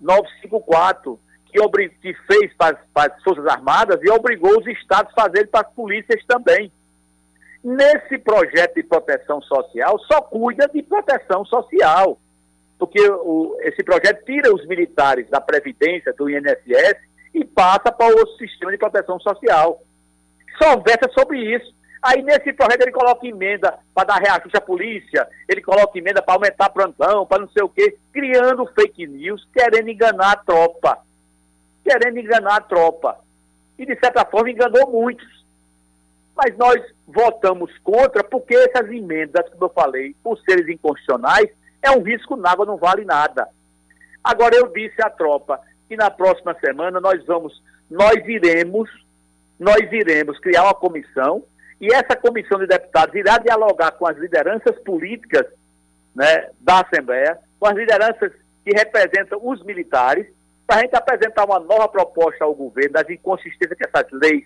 13954, que, que fez para, para as Forças Armadas e obrigou os estados a fazerem para as polícias também. Nesse projeto de proteção social, só cuida de proteção social porque o, esse projeto tira os militares da Previdência, do INSS, e passa para o sistema de proteção social. Só versa sobre isso. Aí nesse projeto ele coloca emenda para dar reajuste à polícia, ele coloca emenda para aumentar plantão, para não sei o quê, criando fake news, querendo enganar a tropa. Querendo enganar a tropa. E de certa forma enganou muitos. Mas nós votamos contra porque essas emendas, como eu falei, por seres inconstitucionais, é um risco na água, não vale nada. Agora eu disse à tropa que na próxima semana nós vamos, nós iremos, nós iremos criar uma comissão e essa comissão de deputados irá dialogar com as lideranças políticas né, da Assembleia, com as lideranças que representam os militares, para a gente apresentar uma nova proposta ao governo das inconsistências que essas leis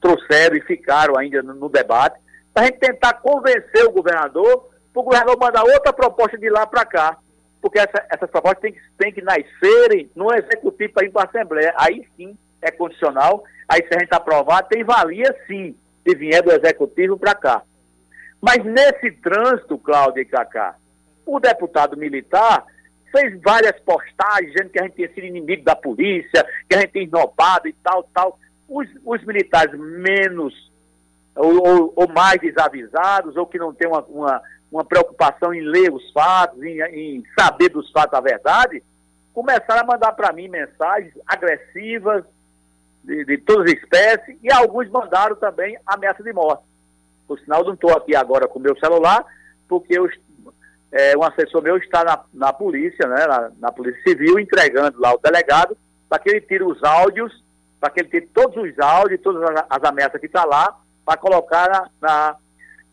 trouxeram e ficaram ainda no, no debate, para a gente tentar convencer o governador para o governador mandar outra proposta de lá para cá. Porque essa, essas propostas têm que, têm que nascerem no executivo para ir para a Assembleia. Aí sim é condicional. Aí se a gente aprovar, tem valia sim, se vier do executivo para cá. Mas nesse trânsito, Cláudio e Cacá, o deputado militar fez várias postagens dizendo que a gente tinha sido inimigo da polícia, que a gente tinha esnobado e tal, tal. Os, os militares menos ou, ou, ou mais desavisados, ou que não têm uma, uma, uma preocupação em ler os fatos, em, em saber dos fatos a verdade, começaram a mandar para mim mensagens agressivas, de, de todas as espécies, e alguns mandaram também ameaça de morte. Por sinal, não estou aqui agora com meu celular, porque eu, é, um assessor meu está na, na polícia, né, na, na, Polícia Civil, entregando lá o delegado, para que ele tire os áudios, para que ele tire todos os áudios, todas as, as ameaças que estão tá lá, para colocar na, na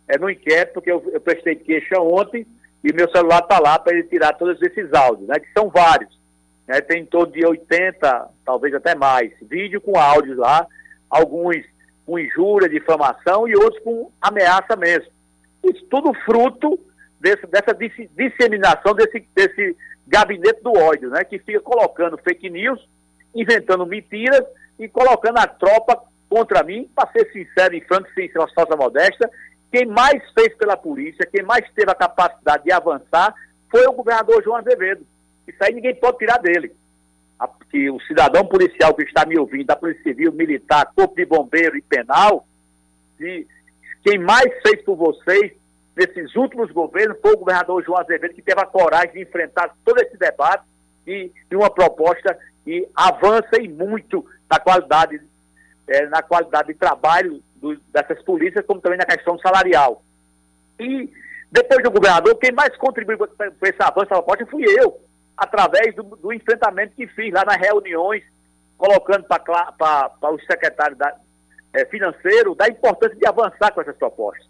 é, no inquérito, porque eu, eu prestei queixa ontem, e meu celular está lá para ele tirar todos esses áudios, né, que são vários. Né, tem em torno de 80, talvez até mais, vídeo com áudios lá, alguns com injúria, difamação e outros com ameaça mesmo. Isso tudo fruto desse, dessa disseminação desse, desse gabinete do ódio, né, que fica colocando fake news, inventando mentiras e colocando a tropa contra mim, para ser sincero e franco, sem falsa modesta, quem mais fez pela polícia, quem mais teve a capacidade de avançar, foi o governador João Azevedo. Isso aí ninguém pode tirar dele. Que o cidadão policial que está me ouvindo, da Polícia Civil, Militar, Corpo de Bombeiro e Penal, que quem mais fez por vocês nesses últimos governos foi o governador João Azevedo, que teve a coragem de enfrentar todo esse debate e, e uma proposta que avança e muito na qualidade, é, na qualidade de trabalho do, dessas polícias, como também na questão salarial. E depois do governador, quem mais contribuiu para esse avanço da proposta fui eu, através do, do, enfrentamento que fiz lá nas reuniões, colocando para os secretários da, é, financeiros da importância de avançar com essas propostas.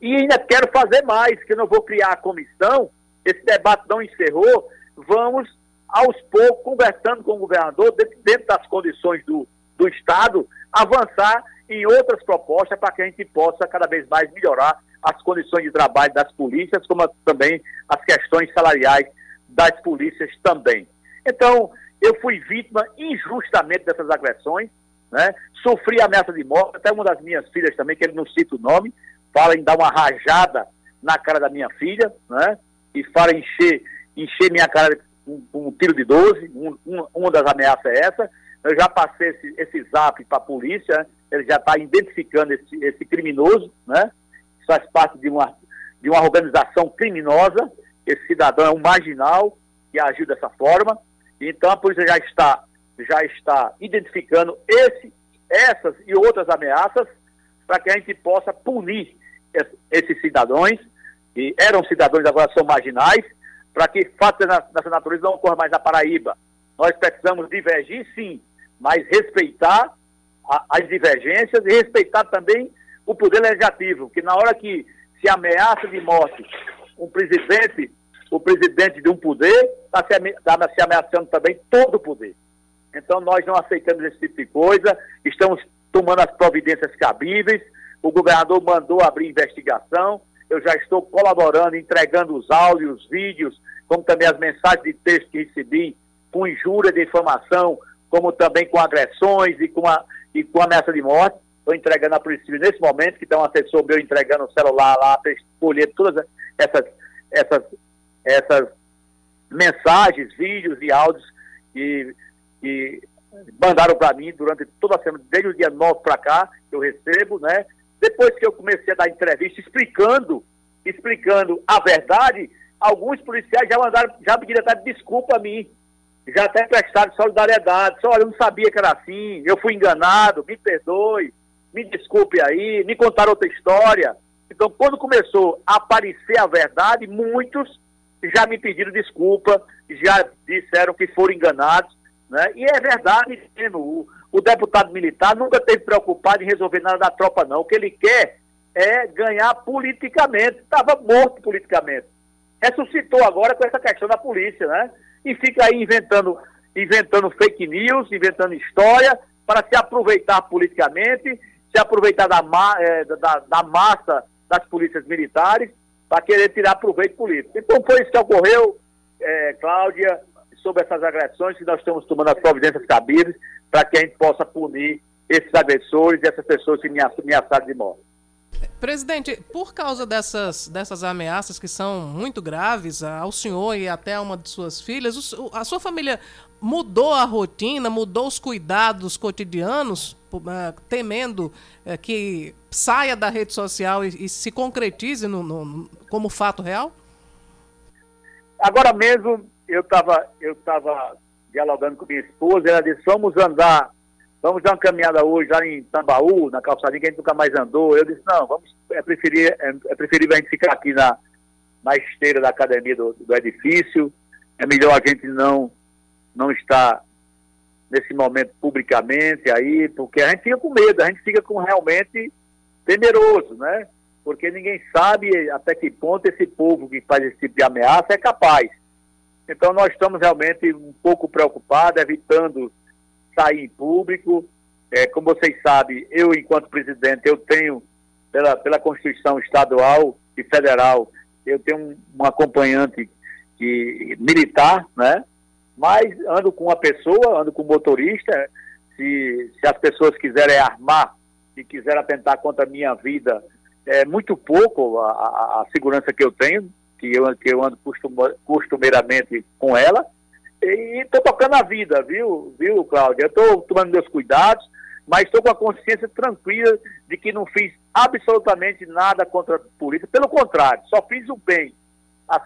E ainda quero fazer mais, que eu não vou criar a comissão, esse debate não encerrou, vamos aos poucos, conversando com o governador, dentro das condições do, do Estado, avançar em outras propostas para que a gente possa cada vez mais melhorar as condições de trabalho das polícias, como também as questões salariais das polícias também. Então, eu fui vítima injustamente dessas agressões, né? sofri ameaça de morte, até uma das minhas filhas também, que ele não cita o nome, fala em dar uma rajada na cara da minha filha, né? E fala em encher, encher minha cara com, com um tiro de 12, um, um, uma das ameaças é essa. Eu já passei esse, esse zap para a polícia, ele já está identificando esse, esse criminoso, né? Faz parte de uma, de uma organização criminosa. Esse cidadão é um marginal que agiu dessa forma. Então a polícia já está, já está identificando esse, essas e outras ameaças para que a gente possa punir esses cidadãos, que eram cidadãos agora são marginais, para que fatos dessa natureza não ocorram mais na Paraíba. Nós precisamos divergir, sim, mas respeitar a, as divergências e respeitar também o poder legislativo, que na hora que se ameaça de morte um presidente, o presidente de um poder, está se, tá se ameaçando também todo o poder. Então nós não aceitamos esse tipo de coisa, estamos tomando as providências cabíveis, o governador mandou abrir investigação, eu já estou colaborando, entregando os áudios, os vídeos, como também as mensagens de texto que recebi com injúria de informação, como também com agressões e com, a, e com ameaça de morte. Estou entregando a Polícia nesse momento, que está um assessor meu entregando o celular lá para escolher todas essas, essas, essas mensagens, vídeos e áudios que, que mandaram para mim durante toda a semana, desde o dia 9 para cá, eu recebo, né? Depois que eu comecei a dar entrevista explicando, explicando a verdade, alguns policiais já mandaram, já pediram até desculpa a mim. Já até prestaram solidariedade. Só, olha, eu não sabia que era assim, eu fui enganado, me perdoe, me desculpe aí, me contaram outra história. Então, quando começou a aparecer a verdade, muitos já me pediram desculpa, já disseram que foram enganados. Né? E é verdade mesmo, o, o deputado militar nunca esteve preocupado em resolver nada da tropa, não. O que ele quer é ganhar politicamente. Estava morto politicamente. Ressuscitou agora com essa questão da polícia, né? E fica aí inventando, inventando fake news, inventando história para se aproveitar politicamente, se aproveitar da, é, da, da massa das polícias militares para querer tirar proveito político. Então foi isso que ocorreu, é, Cláudia, sobre essas agressões que nós estamos tomando as providências cabíveis para que a gente possa punir esses agressores e essas pessoas que me ameaçaram de morte. Presidente, por causa dessas, dessas ameaças que são muito graves ao senhor e até a uma de suas filhas, a sua família mudou a rotina, mudou os cuidados cotidianos temendo uh, que saia da rede social e, e se concretize no, no, como fato real? Agora mesmo eu estava eu tava dialogando com minha esposa, ela disse, vamos andar, vamos dar uma caminhada hoje lá em Tambaú, na calçadinha que a gente nunca mais andou. Eu disse, não, vamos, é, preferir, é, é preferível a gente ficar aqui na, na esteira da academia do, do edifício, é melhor a gente não, não estar nesse momento publicamente aí, porque a gente fica com medo, a gente fica com realmente temeroso, né? Porque ninguém sabe até que ponto esse povo que faz esse tipo de ameaça é capaz. Então nós estamos realmente um pouco preocupados, evitando sair em público. É, como vocês sabem, eu, enquanto presidente, eu tenho, pela, pela Constituição estadual e federal, eu tenho um, um acompanhante que, militar, né? Mas ando com uma pessoa, ando com um motorista. Se, se as pessoas quiserem armar e quiserem atentar contra a minha vida, é muito pouco a, a, a segurança que eu tenho, que eu, que eu ando costumeiramente com ela. E estou tocando a vida, viu, viu, Cláudia? Estou tomando meus cuidados, mas estou com a consciência tranquila de que não fiz absolutamente nada contra a polícia. Pelo contrário, só fiz o bem.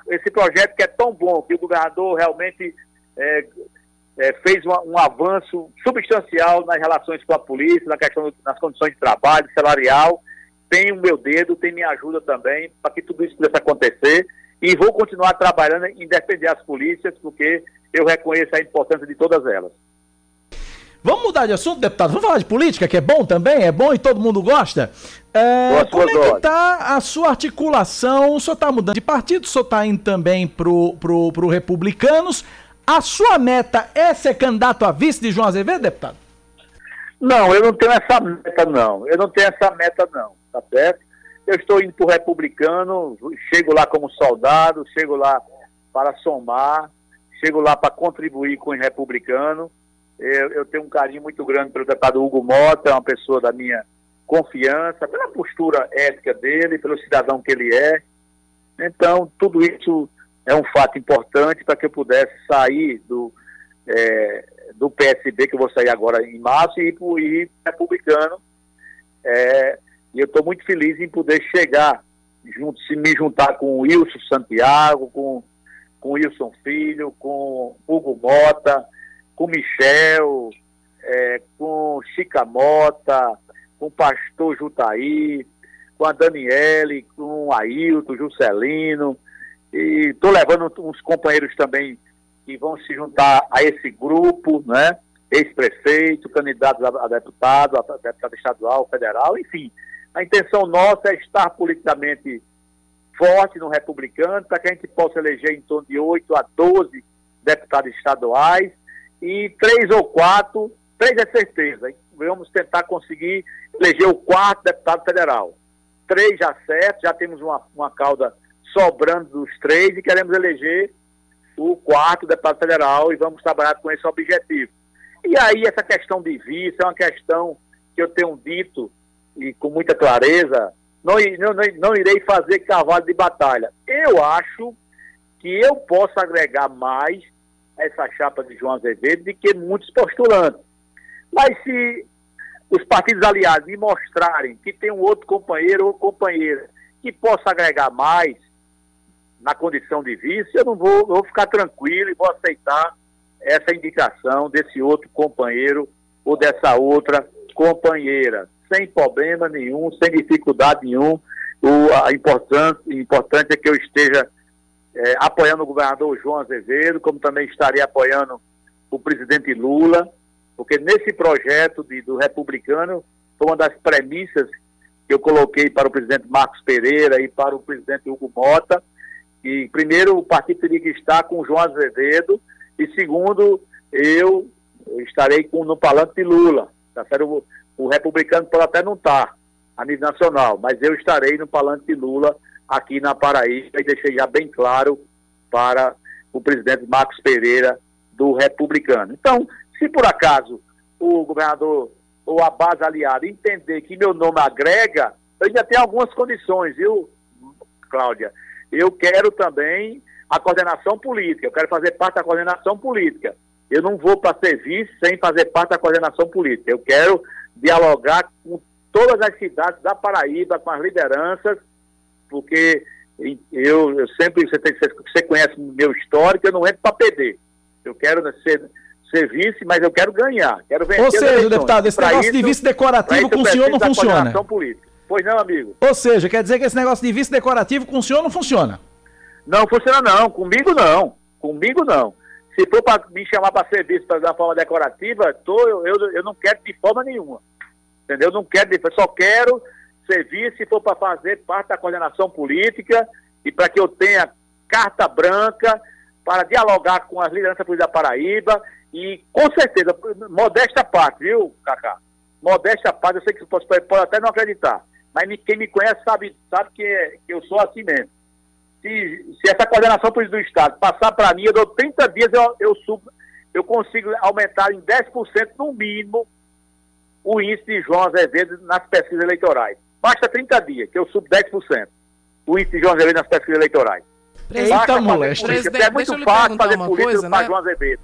Esse projeto que é tão bom, que o governador realmente é, é, fez um, um, avanço substancial nas relações com a polícia, na questão das condições de trabalho, salarial. Tem o meu dedo, tem minha ajuda também para que tudo isso pudesse acontecer. E vou continuar trabalhando em defender as polícias, porque eu reconheço a importância de todas elas. Vamos mudar de assunto, deputado? Vamos falar de política, que é bom também, é bom e todo mundo gosta? É, como é que está a sua articulação? O senhor está mudando de partido, o senhor está indo também pro, pro, pro Republicanos. A sua meta é ser candidato a vice de João Azevedo, deputado? Não, eu não tenho essa meta, não. Eu não tenho essa meta, não, tá certo? Eu estou indo para o republicano, chego lá como soldado, chego lá para somar, chego lá para contribuir com o republicano. Eu, eu, tenho um carinho muito grande pelo deputado Hugo Mota, é uma pessoa da minha confiança, pela postura ética dele, pelo cidadão que ele é. Então, tudo isso é um fato importante para que eu pudesse sair do, é, do PSB, que eu vou sair agora em março, e ir republicano. É, e eu estou muito feliz em poder chegar, junto, se me juntar com o Wilson Santiago, com, com o Wilson Filho, com Hugo Mota, com Michel, é, com Chica Mota, com o pastor Jutaí, com a Daniele, com o Ailton, Juscelino, e estou levando uns companheiros também que vão se juntar a esse grupo, né? Ex-prefeito, candidatos a, deputado, a deputado estadual, federal, enfim. A intenção nossa é estar politicamente forte no republicano, para que a gente possa eleger em torno de 8 a 12 deputados estaduais e três ou quatro, três é certeza, vamos tentar conseguir eleger o quarto deputado federal. Três já certo, já temos uma, uma cauda sobrando dos três e queremos eleger o quarto deputado federal e vamos trabalhar com esse objetivo. E aí essa questão de vice é uma questão que eu tenho dito e com muita clareza, não, não, não irei fazer cavalo de batalha. Eu acho que eu posso agregar mais essa chapa de João Azevedo do que muitos postulantes. Mas se os partidos aliados me mostrarem que tem um outro companheiro ou companheira que possa agregar mais, na condição de vice, eu não vou, vou ficar tranquilo e vou aceitar essa indicação desse outro companheiro ou dessa outra companheira, sem problema nenhum, sem dificuldade nenhum. O a importante, importante é que eu esteja é, apoiando o governador João Azevedo, como também estaria apoiando o presidente Lula, porque nesse projeto de, do republicano foi uma das premissas que eu coloquei para o presidente Marcos Pereira e para o presidente Hugo Mota, e primeiro o partido teria que estar com o João Azevedo e segundo eu estarei com, no palanque de Lula. Tá certo? O, o republicano pode até não estar a nível nacional, mas eu estarei no palanque de Lula aqui na Paraíba e deixei já bem claro para o presidente Marcos Pereira do republicano. Então, se por acaso o governador ou a base aliada entender que meu nome agrega, eu ainda tenho algumas condições, viu, Cláudia? Eu quero também a coordenação política, eu quero fazer parte da coordenação política. eu não vou para serviço sem fazer parte da coordenação política. Eu quero dialogar com todas as cidades da Paraíba, com as lideranças, porque eu, eu sempre, você, tem, você conhece meu histórico, eu não entro para perder. Eu quero ser, ser vice, mas eu quero ganhar, quero vencer Ou seja, deputado, esse negócio isso, de vice decorativo com o senhor não funciona. Política. Pois não, amigo? Ou seja, quer dizer que esse negócio de vice decorativo com o senhor não funciona? Não funciona não, comigo não, comigo não. Se for para me chamar para serviço para dar forma decorativa, tô, eu, eu, eu não quero de forma nenhuma. Entendeu? Eu não quero, eu só quero serviço se for para fazer parte da coordenação política e para que eu tenha carta branca para dialogar com as lideranças políticas da Paraíba e, com certeza, modesta parte, viu, Cacá? Modesta parte, eu sei que você pode, pode até não acreditar, mas quem me conhece sabe, sabe que, é, que eu sou assim mesmo. Se, se essa coordenação política do Estado passar para mim, eu dou 30 dias, eu, eu, subo, eu consigo aumentar em 10% no mínimo o índice de João Azevedo nas pesquisas eleitorais. Basta 30 dias, que eu subo 10%. O índice de João Azevedo nas pesquisas eleitorais. Eita, moleste. É muito fácil fazer política coisa, para né? João Azevedo.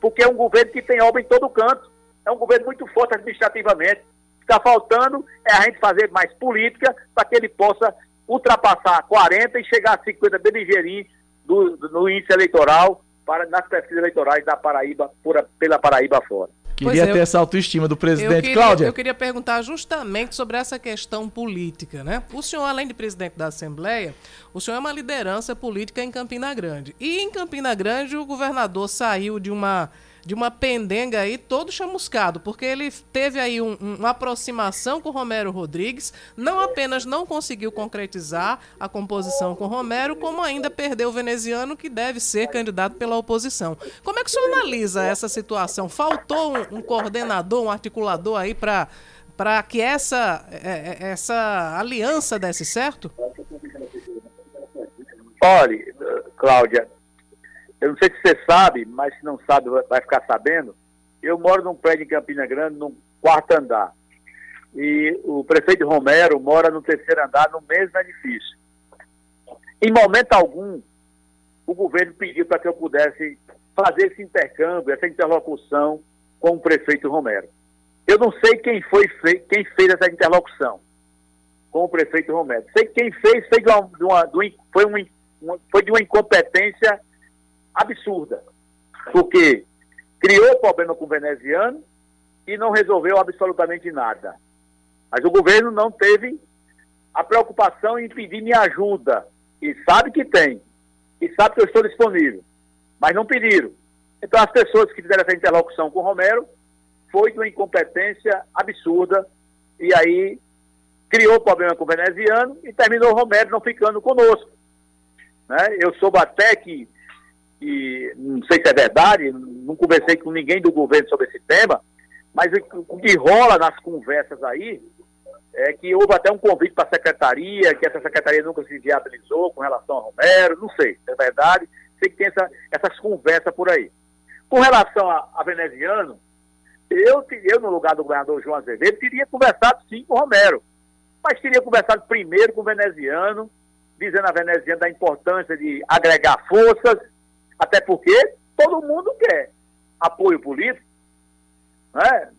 Porque é um governo que tem obra em todo canto. É um governo muito forte administrativamente. Está faltando é a gente fazer mais política para que ele possa ultrapassar 40 e chegar a 50 bem ligeirinho do, do- no índice eleitoral para, nas pesquisas eleitorais da Paraíba, por- pela Paraíba fora. Queria é, ter eu- essa autoestima do Eu presidente. queria, Cláudia, eu queria perguntar justamente sobre essa questão política, né? O senhor, além de presidente da Assembleia, o senhor é uma liderança política em Campina Grande. E em Campina Grande o governador saiu de uma de uma pendenga aí todo chamuscado, porque ele teve aí um- um- uma aproximação com Romero Rodrigues, não apenas não conseguiu concretizar a composição com Romero, como ainda perdeu o veneziano que deve ser candidato pela oposição. Como é que o senhor analisa essa situação? Faltou um, um coordenador, um articulador aí para para que essa, é, é, essa aliança desse certo? Olha, Cláudia, eu não sei se você sabe, mas se não sabe vai- ficar sabendo. Eu moro num prédio em Campina Grande, num quarto andar. E o prefeito Romero mora no terceiro andar, no mesmo edifício. Em momento algum, o governo pediu para que eu pudesse fazer esse intercâmbio, essa interlocução com o prefeito Romero. Eu não sei quem foi quem fez essa interlocução com o prefeito Romero. Sei que quem fez, fez de uma, de uma- de foi, um, foi de uma incompetência absurda. Porque criou problema com o veneziano e não resolveu absolutamente nada. Mas o governo não teve a preocupação em pedir minha ajuda. E sabe que tem. E sabe que eu estou disponível. Mas não pediram. Então as pessoas que fizeram essa interlocução com o Romero foi de uma incompetência absurda. E aí criou problema com o veneziano e terminou o Romero não ficando conosco. Né? Eu soube até que, que, não sei se é verdade, não conversei com ninguém do governo sobre esse tema, mas o que rola nas conversas aí é que houve até um convite para a secretaria, que essa secretaria nunca se viabilizou com relação ao Romero, não sei se é verdade, sei que tem essa, essas conversas por aí. Com relação a, a veneziano, eu, eu, no lugar do governador João Azevedo, teria conversado sim com Romero, mas teria conversado primeiro com o veneziano, dizendo a veneziano da importância de agregar forças, até porque todo mundo quer apoio político. Né?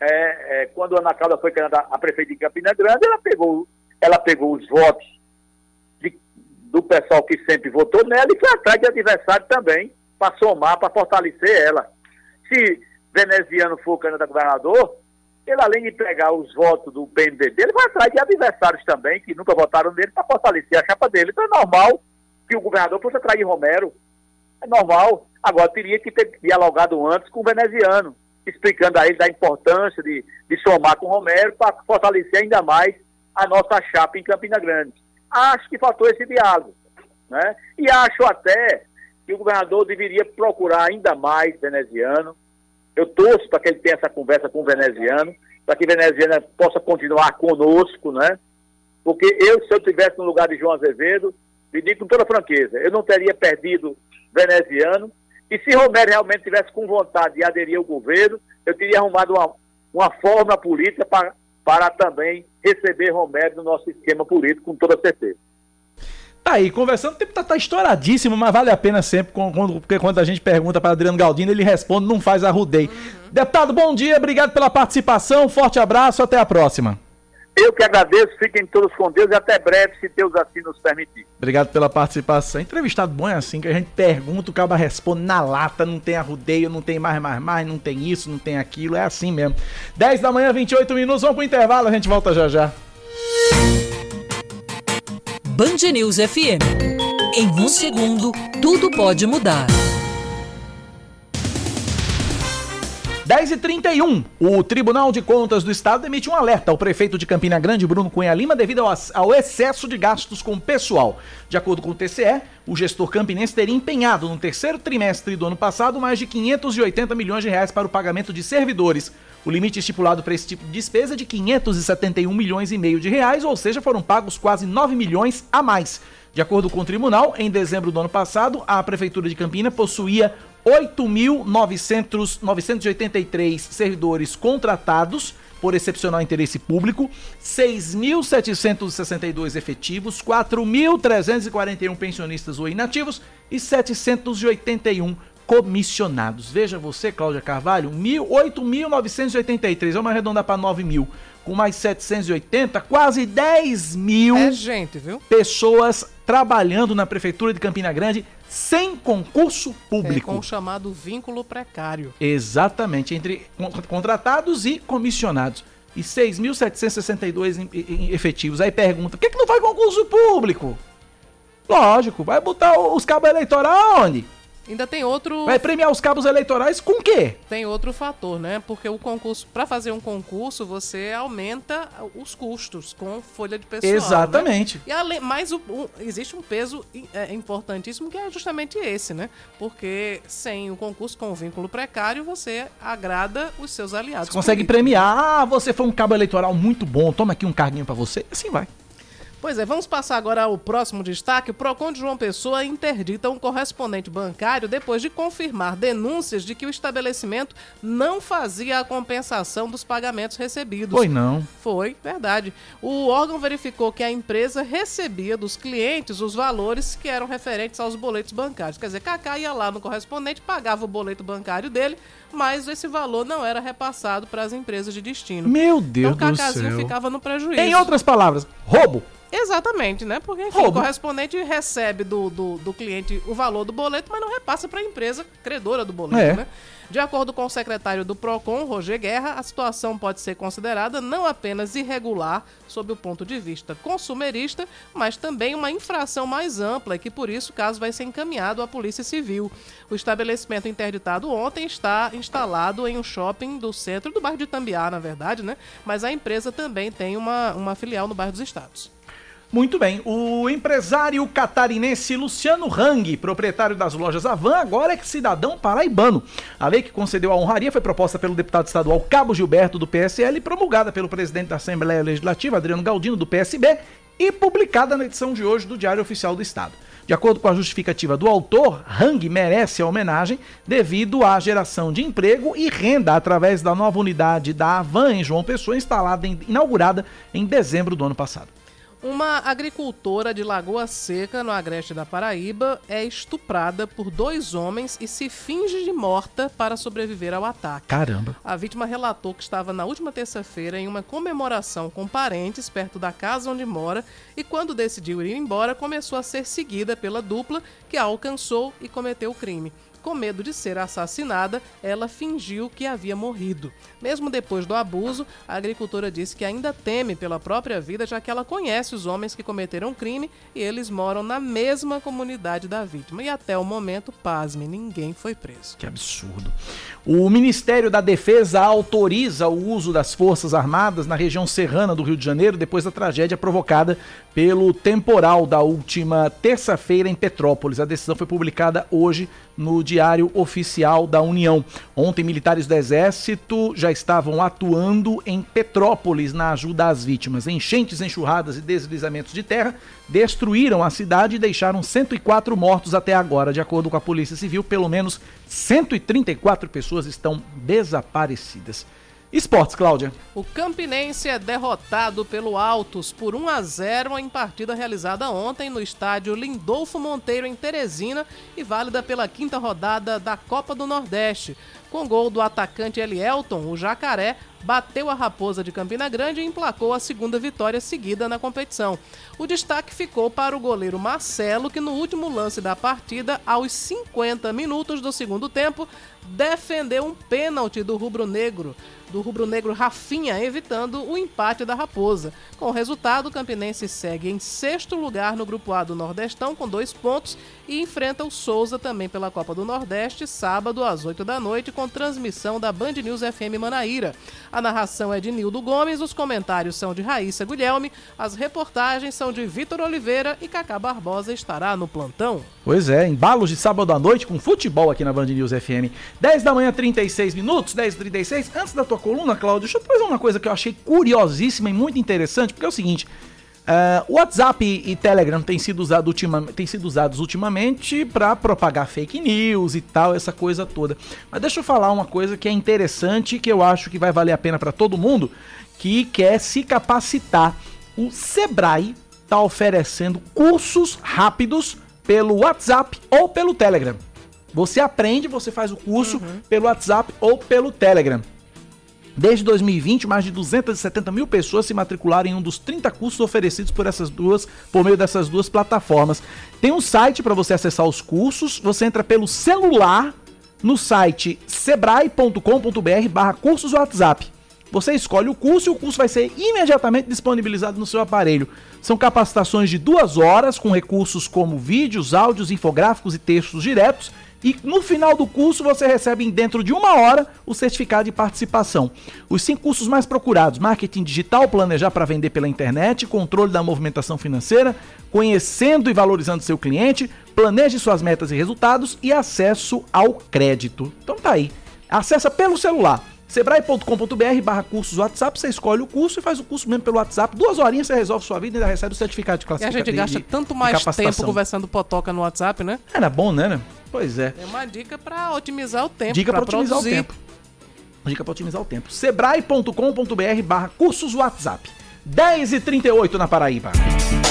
É, é, quando a Ana Cláudia foi candidata a prefeita de Campina Grande, ela pegou, ela pegou os votos de- do pessoal que sempre votou nela e foi atrás de adversário também, para somar, para fortalecer ela. Se veneziano for candidato a governador, ele além de pegar os votos do PMDB, ele vai atrás de adversários também, que nunca votaram nele, para fortalecer a chapa dele. Então é normal que o governador fosse atrair Romero. É normal. Agora, teria que ter dialogado antes com o veneziano, explicando a ele da importância de, de somar com o Romero para fortalecer ainda mais a nossa chapa em Campina Grande. Acho que faltou esse diálogo. Né? E acho até que o governador deveria procurar ainda mais veneziano. Eu torço para que ele tenha essa conversa com o veneziano, para que o veneziano possa continuar conosco, né? Porque eu, se eu estivesse no lugar de João Azevedo, me digo com toda franqueza, eu não teria perdido veneziano. E se Romero realmente tivesse com vontade de aderir ao governo, eu teria arrumado uma, uma forma política para, para também receber Romero no nosso esquema político, com toda certeza. Tá aí, conversando, o tempo tá, tá estouradíssimo, mas vale a pena sempre, quando, porque quando a gente pergunta para Adriano Galdino, ele responde, não faz arrudei. Uhum. Deputado, bom dia, obrigado pela participação, forte abraço, até a próxima. Eu que agradeço, fiquem todos com Deus e até breve, se Deus assim nos permitir. Obrigado pela participação. Entrevistado bom é assim, que a gente pergunta, o cara responde na lata, não tem arrudeio, não tem mais, mais, mais, não tem isso, não tem aquilo, é assim mesmo. 10 da manhã, 28 minutos, vamos pro intervalo, a gente volta já já. Band News FM. Em um segundo, tudo pode mudar. 10h31, o Tribunal de Contas do Estado emite um alerta ao prefeito de Campina Grande, Bruno Cunha Lima, devido ao, excesso de gastos com pessoal. De acordo com o TCE, o gestor campinense teria empenhado no terceiro trimestre do ano passado mais de 580 milhões de reais para o pagamento de servidores. O limite estipulado para esse tipo de despesa é de 571 milhões e meio de reais, ou seja, foram pagos quase 9 milhões a mais. De acordo com o tribunal, em dezembro do ano passado, a Prefeitura de Campina possuía 8.983 servidores contratados por excepcional interesse público, 6.762 efetivos, 4.341 pensionistas ou inativos e 781 comissionados. Veja você, Cláudia Carvalho, 8.983, vamos arredondar para 9 mil, com mais 780, quase 10 mil é gente, viu? pessoas trabalhando na Prefeitura de Campina Grande sem concurso público. É, com o chamado vínculo precário. Exatamente, entre contratados e comissionados. E 6.762 efetivos. Aí pergunta, por que, que não faz concurso público? Lógico, vai botar os cabos eleitorais onde? Ainda tem outro. Vai premiar os cabos eleitorais com quê? Tem outro fator, né? Porque o concurso, para fazer um concurso, você aumenta os custos com folha de pessoal. Né? Exatamente. Né? E além, mas o, o, existe um peso é, importantíssimo que é justamente esse, né? Porque sem o concurso com o vínculo precário, você agrada os seus aliados. Você consegue premiar. Ah, você foi um cabo eleitoral muito bom, toma aqui um carguinho para você. Assim vai. Pois é, vamos passar agora ao próximo destaque. O PROCON de João Pessoa interdita um correspondente bancário depois de confirmar denúncias de que o estabelecimento não fazia a compensação dos pagamentos recebidos. Foi não. Foi, verdade. O órgão verificou que a empresa recebia dos clientes os valores que eram referentes aos boletos bancários. Quer dizer, Kaká ia lá no correspondente, pagava o boleto bancário dele, mas esse valor não era repassado para as empresas de destino. Meu Deus então, do céu. Então o Cacazinho ficava no prejuízo. Em outras palavras, roubo. Exatamente, né? Porque enfim, o correspondente recebe do, do, do, cliente o valor do boleto, mas não repassa para a empresa credora do boleto, é. né? De acordo com o secretário do PROCON, Roger Guerra, a situação pode ser considerada não apenas irregular sob o ponto de vista consumerista, mas também uma infração mais ampla e que, por isso, o caso vai ser encaminhado à Polícia Civil. O estabelecimento interditado ontem está instalado em um shopping do centro do bairro de Tambiá, na verdade, né? Mas a empresa também tem uma, uma filial no bairro dos Estados. Muito bem. O empresário catarinense Luciano Hang, proprietário das lojas Avan, agora é cidadão paraibano. A lei que concedeu a honraria foi proposta pelo deputado estadual Cabo Gilberto, do PSL, e promulgada pelo presidente da Assembleia Legislativa, Adriano Galdino, do PSB, e publicada na edição de hoje do Diário Oficial do Estado. De acordo com a justificativa do autor, Hang merece a homenagem devido à geração de emprego e renda através da nova unidade da Avan em João Pessoa, instalada em, inaugurada em dezembro do ano passado. Uma agricultora de Lagoa Seca, no agreste da Paraíba, é estuprada por dois homens e se finge de morta para sobreviver ao ataque. Caramba! A vítima relatou que estava na última terça-feira em uma comemoração com parentes perto da casa onde mora e, quando decidiu ir embora, começou a ser seguida pela dupla que a alcançou e cometeu o crime com medo de ser assassinada, ela fingiu que havia morrido. Mesmo depois do abuso, a agricultora disse que ainda teme pela própria vida, já que ela conhece os homens que cometeram o crime e eles moram na mesma comunidade da vítima. E até o momento, pasme, ninguém foi preso. Que absurdo. O Ministério da Defesa autoriza o uso das Forças Armadas na região serrana do Rio de Janeiro depois da tragédia provocada pelo temporal da última terça-feira em Petrópolis. A decisão foi publicada hoje no Diário Oficial da União. Ontem, militares do Exército já estavam atuando em Petrópolis na ajuda às vítimas. Enchentes, enxurradas e deslizamentos de terra destruíram a cidade e deixaram 104 mortos até agora. De acordo com a Polícia Civil, pelo menos 134 pessoas estão desaparecidas. Esportes, Cláudia. O Campinense é derrotado pelo Altos por 1 a 0 em partida realizada ontem no estádio Lindolfo Monteiro, em Teresina, e válida pela quinta rodada da Copa do Nordeste. Com gol do atacante Elielton, o Jacaré bateu a Raposa de Campina Grande e emplacou a segunda vitória seguida na competição. O destaque ficou para o goleiro Marcelo, que no último lance da partida, aos 50 minutos do segundo tempo, defendeu um pênalti do rubro-negro do rubro-negro Rafinha, evitando o empate da Raposa. Com o resultado, o Campinense segue em sexto lugar no Grupo A do Nordestão, com dois pontos, e enfrenta o Souza também pela Copa do Nordeste, sábado às 8 da noite, com transmissão da Band News FM Manaíra. A narração é de Nildo Gomes, os comentários são de Raíssa Guilherme, as reportagens são de Vitor Oliveira e Cacá Barbosa estará no plantão. Pois é, embalos de sábado à noite com futebol aqui na Band News FM. 10 da manhã, 36 minutos, 10 e 36. Antes da tua coluna, Cláudio, deixa eu trazer uma coisa que eu achei curiosíssima e muito interessante, porque é o seguinte. Uh, WhatsApp e, e Telegram têm sido, usado ultima, têm sido usados ultimamente para propagar fake news e tal, essa coisa toda. Mas deixa eu falar uma coisa que é interessante, que eu acho que vai valer a pena para todo mundo que quer se capacitar. O Sebrae está oferecendo cursos rápidos pelo WhatsApp ou pelo Telegram. Você aprende, você faz o curso uhum. pelo WhatsApp ou pelo Telegram. Desde 2020, mais de 270 mil pessoas se matricularam em um dos 30 cursos oferecidos por essas duas, por meio dessas duas plataformas. Tem um site para você acessar os cursos. Você entra pelo celular no site sebrae.com.br barra cursos WhatsApp. Você escolhe o curso e o curso vai ser imediatamente disponibilizado no seu aparelho. São capacitações de duas horas com recursos como vídeos, áudios, infográficos e textos diretos e no final do curso você recebe dentro de uma hora o certificado de participação. Os cinco cursos mais procurados: marketing digital, planejar para vender pela internet, controle da movimentação financeira, conhecendo e valorizando seu cliente, planeje suas metas e resultados e acesso ao crédito. Então tá aí. Acessa pelo celular Sebrae.com.br barra cursos WhatsApp, você escolhe o curso e faz o curso mesmo pelo WhatsApp. Duas horinhas você resolve sua vida e ainda recebe o certificado de classificação. E a gente gasta tanto mais tempo conversando potoca no WhatsApp, né? Era bom, né? Pois é. É uma dica para otimizar o tempo. Dica para otimizar produzir. o tempo. Dica para otimizar o tempo. Sebrae.com.br barra cursos WhatsApp. 10 e 38 na Paraíba.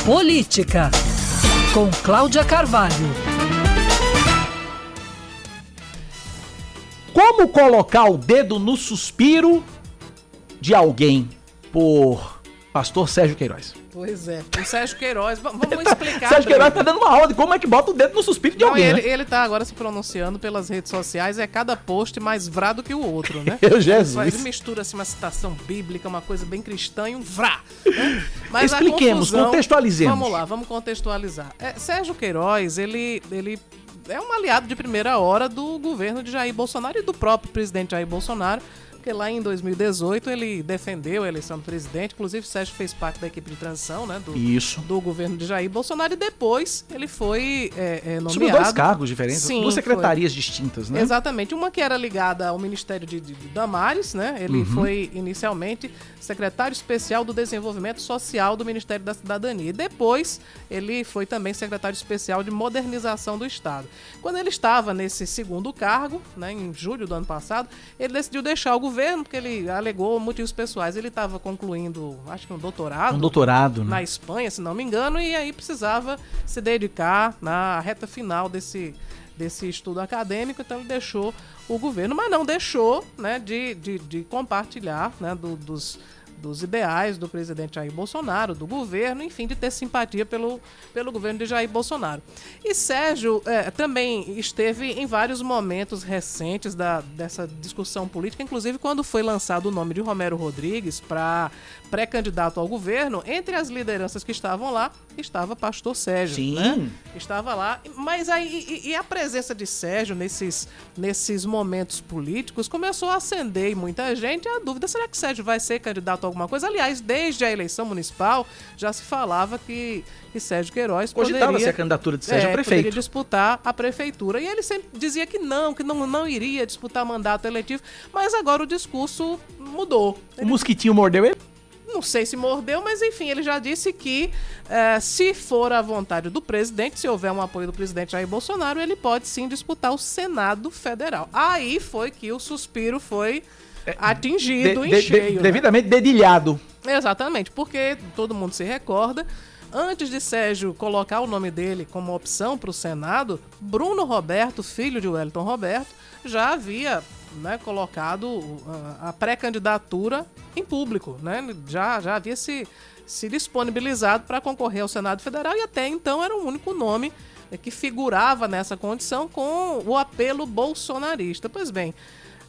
Política. Com Cláudia Carvalho. Como colocar o dedo no suspiro de alguém por Pastor Sérgio Queiroz. Pois é. O Sérgio Queiroz, vamos explicar. Sérgio Queiroz tá dando uma aula de como é que bota o dedo no suspiro de Não, alguém. Ele, né? ele tá agora se pronunciando pelas redes sociais, é cada post mais vrá do que o outro, né? Meu Jesus. Ele mistura assim, uma citação bíblica, uma coisa bem cristã e um vrá. Né? Mas Expliquemos, confusão, contextualizemos. Vamos lá, vamos contextualizar. É, Sérgio Queiroz, ele, ele é um aliado de primeira hora do governo de Jair Bolsonaro e do próprio presidente Jair Bolsonaro porque lá em 2018 ele defendeu a eleição do presidente, inclusive o Sérgio fez parte da equipe de transição, né? Do, Isso. do governo de Jair Bolsonaro e depois ele foi é, é, nomeado. Subiu dois cargos diferentes, Sim, duas secretarias foi. distintas, né? Exatamente. Uma que era ligada ao Ministério de, de, de Damares, né? Ele uhum. foi inicialmente secretário especial do Desenvolvimento Social do Ministério da Cidadania. E depois ele foi também secretário especial de Modernização do Estado. Quando ele estava nesse segundo cargo, né, em julho do ano passado, ele decidiu deixar o governo governo, porque ele alegou motivos pessoais. Ele estava concluindo, acho que um doutorado. Um doutorado, né? Na Espanha, se não me engano, e aí precisava se dedicar na reta final desse, desse estudo acadêmico, então ele deixou o governo, mas não deixou né, de, de, de compartilhar né, do, dos dos ideais do presidente Jair Bolsonaro, do governo, enfim, de ter simpatia pelo, pelo governo de Jair Bolsonaro. E Sérgio é, também esteve em vários momentos recentes da, dessa discussão política, inclusive quando foi lançado o nome de Romero Rodrigues para pré-candidato ao governo, entre as lideranças que estavam lá, estava Pastor Sérgio. Sim. Né? Estava lá. Mas aí, e, e, a presença de Sérgio nesses, nesses momentos políticos começou a acender em muita gente a dúvida: será que Sérgio vai ser candidato a alguma coisa? Aliás, desde a eleição municipal já se falava que, que Sérgio Queiroz poderia. ser a candidatura de Sérgio é, prefeito. Poderia disputar a prefeitura. E ele sempre dizia que não, que não, não iria disputar mandato eletivo. Mas agora o discurso mudou. Ele... O mosquitinho mordeu ele? Não sei se mordeu, mas enfim, ele já disse que é, se for a vontade do presidente, se houver um apoio do presidente Jair Bolsonaro, ele pode sim disputar o Senado Federal. Aí foi que o suspiro foi atingido De- em de- de- cheio. né? devidamente dedilhado. Exatamente, porque todo mundo se recorda. Antes de Sérgio colocar o nome dele como opção para o Senado, Bruno Roberto, filho de Wellington Roberto, já havia né, colocado uh, a pré-candidatura em público. Né? Já, já havia se, se disponibilizado para concorrer ao Senado Federal e até então era o único nome que figurava nessa condição com o apelo bolsonarista. Pois bem,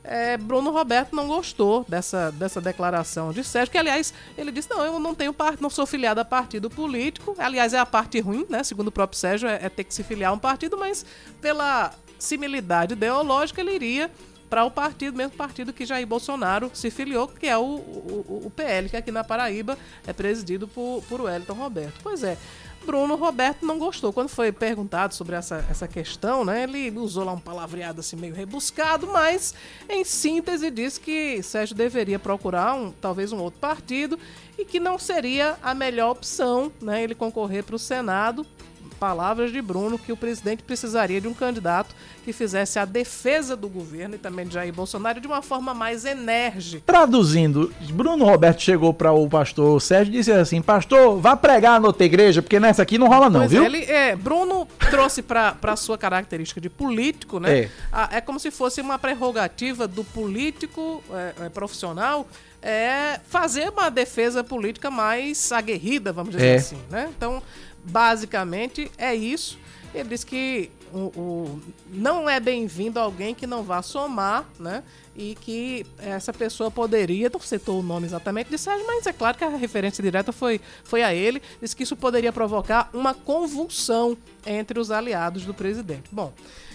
é, Bruno Roberto não gostou dessa, dessa declaração de Sérgio, que aliás ele disse: não, eu não tenho não sou filiado a partido político. Aliás, é a parte ruim, né? Segundo o próprio Sérgio, é, é ter que se filiar a um partido, mas pela similidade ideológica, ele iria para o partido, mesmo partido que Jair Bolsonaro se filiou, que é o, o, o PL, que aqui na Paraíba é presidido por, por Wellington Roberto. Pois é. Bruno Roberto não gostou. Quando foi perguntado sobre essa, essa questão, né, ele usou lá um palavreado assim meio rebuscado, mas em síntese disse que Sérgio deveria procurar um, talvez um outro partido e que não seria a melhor opção né, ele concorrer para o Senado. Palavras de Bruno que o presidente precisaria de um candidato que fizesse a defesa do governo e também de Jair Bolsonaro de uma forma mais enérgica. Traduzindo, Bruno Roberto chegou para o pastor Sérgio e disse assim: Pastor, vá pregar na outra igreja, porque nessa aqui não rola, não, Pois viu? é, ele, é, Bruno trouxe para a sua característica de político, né? É. A- É. como se fosse uma prerrogativa do político é, é, profissional é, fazer uma defesa política mais aguerrida, vamos dizer É. assim, né? Então, basicamente, é isso. Ele diz que o, o- não é bem-vindo alguém que não vá somar, né? E que essa pessoa poderia, não citou o nome exatamente de Sérgio, mas é claro que a referência direta foi, foi a ele. Diz que isso poderia provocar uma convulsão entre os aliados do presidente. Bom,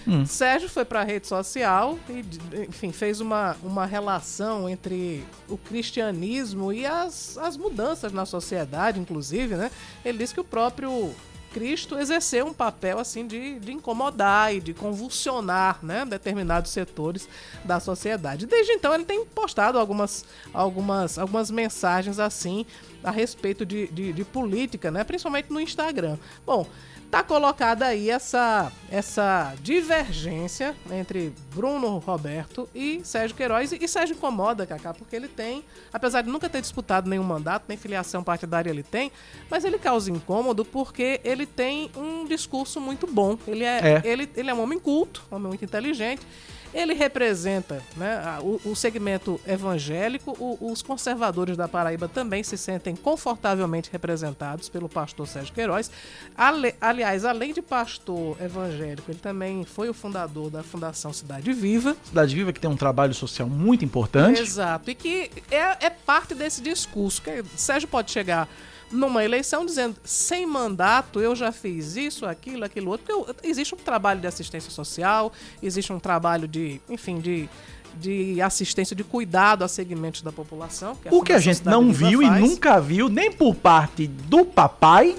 Hum. Sérgio foi para a rede social e, enfim, fez uma, uma relação entre o cristianismo e as, as mudanças na sociedade, inclusive, né? Ele disse que o próprio Cristo exerceu um papel assim de, de incomodar e de convulsionar né, determinados setores da sociedade. Desde então ele tem postado algumas, algumas, algumas mensagens assim a respeito de, de, de política, né, principalmente no Instagram. Bom, tá colocada aí essa, essa divergência entre Bruno Roberto e Sérgio Queiroz. E Sérgio incomoda, Cacá, porque ele tem, apesar de nunca ter disputado nenhum mandato, nem filiação partidária ele tem, mas ele causa incômodo porque ele tem um discurso muito bom. Ele é, É. Ele, ele é um homem culto, um homem muito inteligente. Ele representa né, o, o segmento evangélico. O- os conservadores da Paraíba também se sentem confortavelmente representados pelo pastor Sérgio Queiroz. Ale- aliás, além de pastor evangélico, ele também foi o fundador da Fundação Cidade Viva. Cidade Viva que tem um trabalho social muito importante. Exato. E que é, é parte desse discurso. Que Sérgio pode chegar numa eleição dizendo sem mandato eu já fiz isso, aquilo, aquilo outro. Porque eu- existe um trabalho de assistência social, existe um trabalho de, enfim, de, de assistência, de cuidado a segmentos da população. Que O que a gente não viu e faz. nunca viu, nem por parte do papai,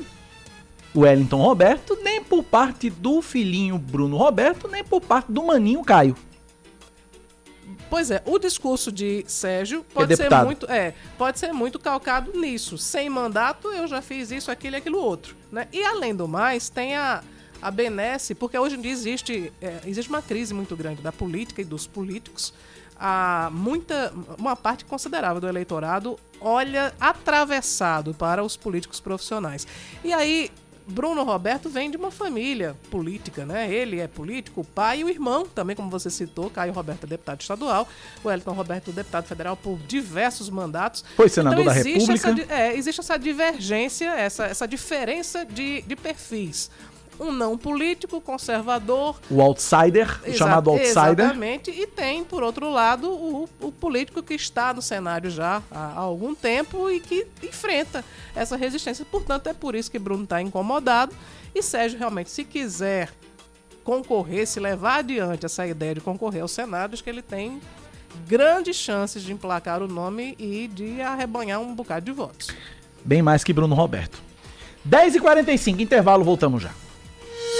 Wellington Roberto, nem por parte do filhinho Bruno Roberto, nem por parte do maninho Caio. Pois é, o discurso de Sérgio pode ser deputado. muito, é, pode ser muito calcado nisso. Sem mandato, eu já fiz isso, aquilo e aquilo outro, né? E além do mais, tem a a benesse, porque hoje em dia existe, é, existe uma crise muito grande da política e dos políticos. Há muita, uma parte considerável do eleitorado olha atravessado para os políticos profissionais. E aí, Bruno Roberto vem de uma família política, né? Ele é político, o pai e o irmão, também como você citou, Caio Roberto é deputado estadual, o Wellington Roberto deputado federal por diversos mandatos. Foi senador da existe República. Essa, é, existe essa divergência, essa, essa diferença de, de perfis. Um não político, conservador, O outsider, o chamado outsider. Exatamente. E tem, por outro lado, o, o político que está no cenário já há, há algum tempo e que enfrenta essa resistência. Portanto, é por isso que Bruno está incomodado. E Sérgio, realmente, se quiser concorrer, se levar adiante essa ideia de concorrer ao Senado, acho que ele tem grandes chances de emplacar o nome e de arrebanhar um bocado de votos. Bem mais que Bruno Roberto. 10h45, intervalo, voltamos já.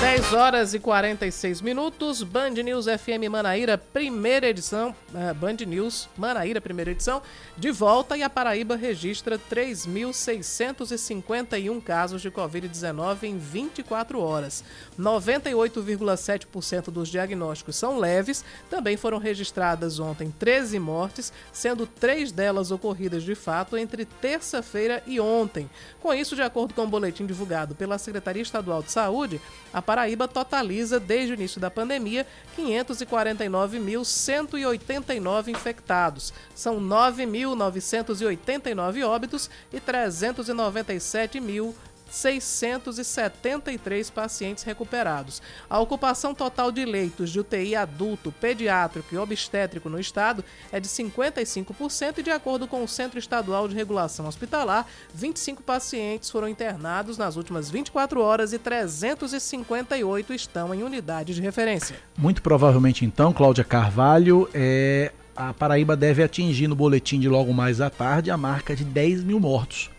10 horas e 46 minutos, Band News FM Manaíra, primeira edição, uh, Band News Manaíra, primeira edição, de volta e a Paraíba registra 3.651 casos de Covid-19 em 24 horas. 98,7% dos diagnósticos são leves, também foram registradas ontem 13 mortes, sendo três delas ocorridas de fato entre terça-feira e ontem. Com isso, de acordo com o um boletim divulgado pela Secretaria Estadual de Saúde, a Paraíba totaliza, desde o início da pandemia, 549.189 infectados. São 9.989 óbitos e 397 mil 673 pacientes recuperados. A ocupação total de leitos de UTI adulto, pediátrico e obstétrico no estado é de 55% e, de acordo com o Centro Estadual de Regulação Hospitalar, 25 pacientes foram internados nas últimas 24 horas e 358 estão em unidades de referência. Muito provavelmente, então, Cláudia Carvalho, é, a Paraíba deve atingir no boletim de logo mais à tarde a marca de 10 mil mortos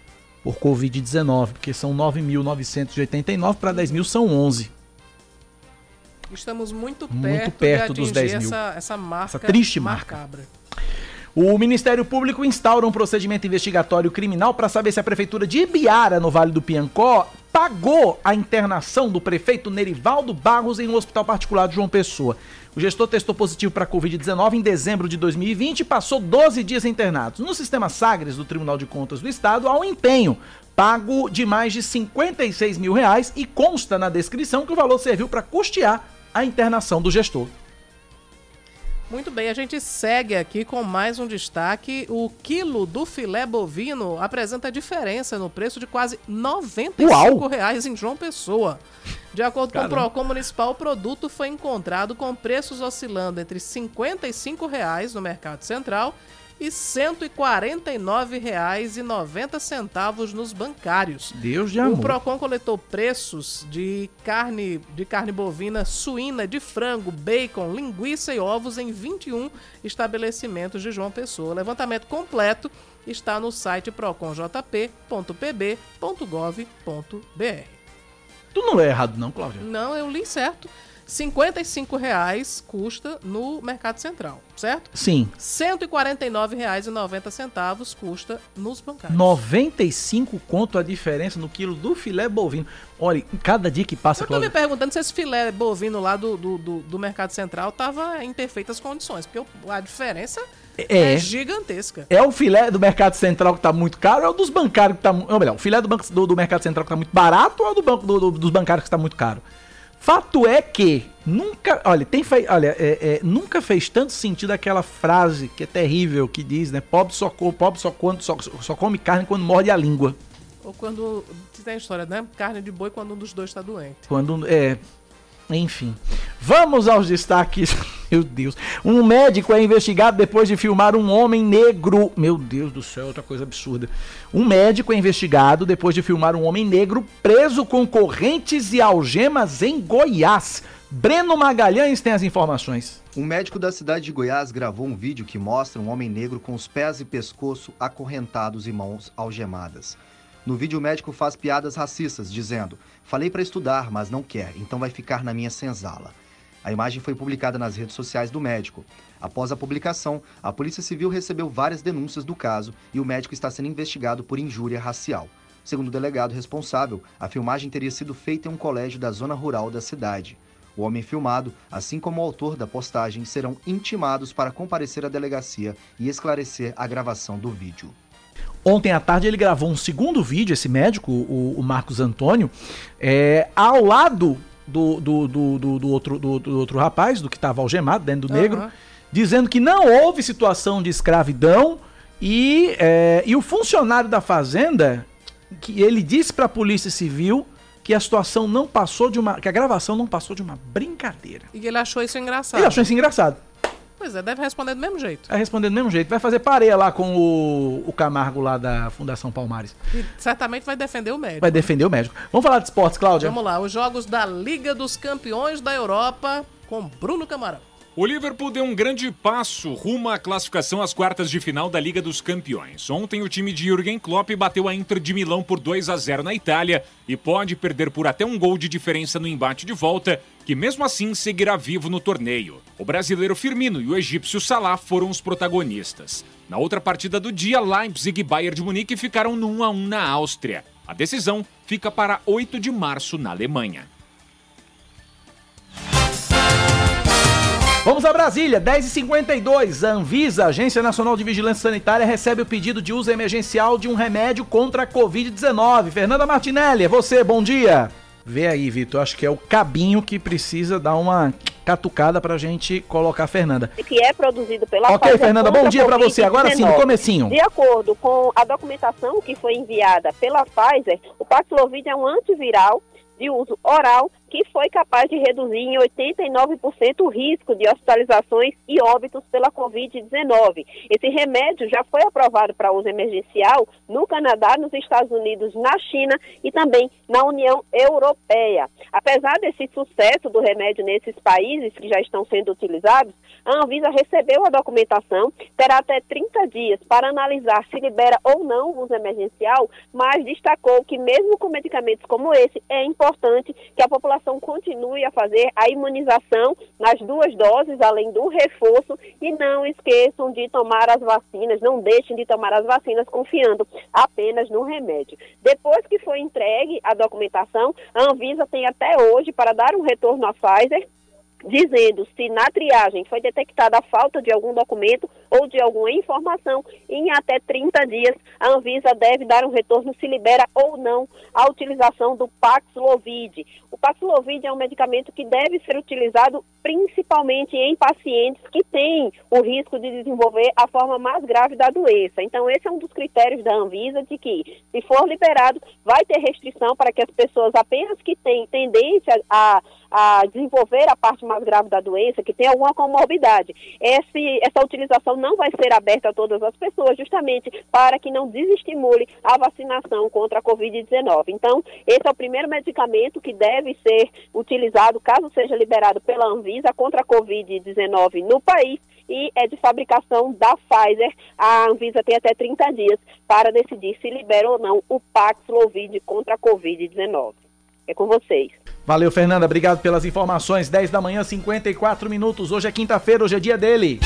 por Covid-19, porque são 9.989 para 10 mil são 11. Estamos muito perto, muito perto dos 10 mil. Essa, essa, marca essa triste marca. Macabra. O Ministério Público instaura um procedimento investigatório criminal para saber se a Prefeitura de Ibiara, no Vale do Piancó, pagou a internação do prefeito Nerivaldo Barros em um hospital particular de João Pessoa. O gestor testou positivo para a Covid-19 em dezembro de 2020 e passou 12 dias internado. No sistema Sagres do Tribunal de Contas do Estado, há um empenho pago de mais de 56 mil reais e consta na descrição que o valor serviu para custear a internação do gestor. Muito bem, a gente segue aqui com mais um destaque. O quilo do filé bovino apresenta diferença no preço de quase 95 reais em João Pessoa. De acordo Caramba. com o PROCON Municipal, o produto foi encontrado com preços oscilando entre 55 reais no mercado central e R$ 149,90 nos bancários. Deus de amor. O Procon coletou preços de carne, de carne bovina, suína, de frango, bacon, linguiça e ovos em 21 estabelecimentos de João Pessoa. O levantamento completo está no site proconjp.pb.gov.br. Tu não é errado não, Cláudia? Não, eu li certo. 55 reais custa no Mercado Central, certo? Sim. R$ 149,90 custa nos bancários. 95 conto a diferença no quilo do filé bovino. Olha, cada dia que passa... Eu tô me perguntando se esse filé bovino lá do, do, do, do Mercado Central tava em perfeitas condições, porque a diferença... É, é, gigantesca. É o filé do Mercado Central que tá muito caro ou é o dos bancários que tá. Ou melhor, o filé do, banco, do, do Mercado Central que tá muito barato ou é o do banco, do, dos bancários que tá muito caro? Fato é que nunca, olha, tem olha, é, é, nunca fez tanto sentido aquela frase que é terrível que diz, né? Pobre só, pobre só, quando, só, só come carne quando morde a língua. Ou quando tem a história, né? Carne de boi quando um dos dois está doente. Quando é, enfim. Vamos aos destaques. Meu Deus. Um médico é investigado depois de filmar um homem negro. Meu Deus do céu, outra coisa absurda. Um médico é investigado depois de filmar um homem negro preso com correntes e algemas em Goiás. Breno Magalhães tem as informações. Um médico da cidade de Goiás gravou um vídeo que mostra um homem negro com os pés e pescoço acorrentados e mãos algemadas. No vídeo, o médico faz piadas racistas, dizendo: Falei para estudar, mas não quer, então vai ficar na minha senzala. A imagem foi publicada nas redes sociais do médico. Após a publicação, a Polícia Civil recebeu várias denúncias do caso e o médico está sendo investigado por injúria racial. Segundo o delegado responsável, a filmagem teria sido feita em um colégio da zona rural da cidade. O homem filmado, assim como o autor da postagem, serão intimados para comparecer à delegacia e esclarecer a gravação do vídeo. Ontem à tarde ele gravou um segundo vídeo, esse médico, o, o Marcos Antônio, é, ao lado do, do, do, do, outro, do, outro rapaz, do que estava algemado, dentro do uhum. negro, dizendo que não houve situação de escravidão e, é, e o funcionário da fazenda, que ele disse para a Polícia Civil que a situação não passou de uma. que a gravação não passou de uma brincadeira. E ele achou isso engraçado. Ele achou isso engraçado. Pois é, deve responder do mesmo jeito. Vai responder do mesmo jeito. Vai fazer pareia lá com o, o Camargo lá da Fundação Palmares. E certamente vai defender o médico. Vai defender o médico. Vamos falar de esportes, Cláudia? Vamos lá. Os jogos da Liga dos Campeões da Europa com Bruno Camarão. O Liverpool deu um grande passo rumo à classificação às quartas de final da Liga dos Campeões. Ontem o time de Jürgen Klopp bateu a Inter de Milão por 2 a 0 na Itália e pode perder por até um gol de diferença no embate de volta, que mesmo assim seguirá vivo no torneio. O brasileiro Firmino e o egípcio Salah foram os protagonistas. Na outra partida do dia, Leipzig e Bayern de Munique ficaram no 1 a 1 na Áustria. A decisão fica para 8 de março na Alemanha. Vamos a Brasília, 10h52. A Anvisa, Agência Nacional de Vigilância Sanitária, recebe o pedido de uso emergencial de um remédio contra a Covid-19. Fernanda Martinelli, é você, bom dia. Vê aí, Vitor, acho que é o cabinho que precisa dar uma catucada pra gente colocar a Fernanda. Que é produzido pela Ok, Pfizer Fernanda, bom dia pra a você. Agora sim, no Covid-19. comecinho. De acordo com a documentação que foi enviada pela Pfizer, o Paxlovid é um antiviral de uso oral que foi capaz de reduzir em 89% o risco de hospitalizações e óbitos pela Covid-19. Esse remédio já foi aprovado para uso emergencial no Canadá, nos Estados Unidos, na China e também na União Europeia. Apesar desse sucesso do remédio nesses países que já estão sendo utilizados, a Anvisa recebeu a documentação, terá até 30 dias para analisar se libera ou não o uso emergencial, mas destacou que mesmo com medicamentos como esse, é importante que a população continue a fazer a imunização nas duas doses, além do reforço, e não esqueçam de tomar as vacinas, não deixem de tomar as vacinas confiando apenas no remédio. Depois que foi entregue a documentação, a Anvisa tem até hoje para dar um retorno à Pfizer dizendo se na triagem foi detectada a falta de algum documento ou de alguma informação, em até 30 dias a Anvisa deve dar um retorno se libera ou não a utilização do Paxlovid. O Paxlovid é um medicamento que deve ser utilizado principalmente em pacientes que têm o risco de desenvolver a forma mais grave da doença. Então esse é um dos critérios da Anvisa de que, se for liberado, vai ter restrição para que as pessoas apenas que têm tendência a a desenvolver a parte mais grave da doença, que tem alguma comorbidade. Esse, essa utilização não vai ser aberta a todas as pessoas, justamente para que não desestimule a vacinação contra a Covid-19. Então, esse é o primeiro medicamento que deve ser utilizado, caso seja liberado pela Anvisa, contra a Covid-19 no país e é de fabricação da Pfizer. A Anvisa tem até 30 dias para decidir se libera ou não o Paxlovid contra a Covid-19. É com vocês. Valeu, Fernanda. Obrigado pelas informações. 10 da manhã, 54 minutos. Hoje é quinta-feira, hoje é dia dele.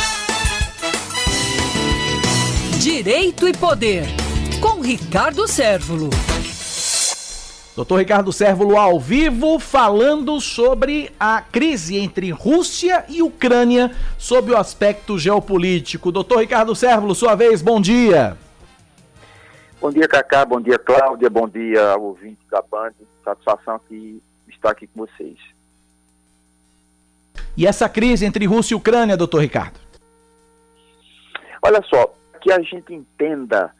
Direito e Poder, com Ricardo Sérvulo. Doutor Ricardo Sérvulo ao vivo falando sobre a crise entre Rússia e Ucrânia sob o aspecto geopolítico. Doutor Ricardo Sérvulo, sua vez, bom dia. Bom dia, Cacá. Bom dia, Cláudia. Bom dia ao ouvinte da Band. Satisfação aqui estar aqui com vocês. E essa crise entre Rússia e Ucrânia, doutor Ricardo? Olha só, que a gente entenda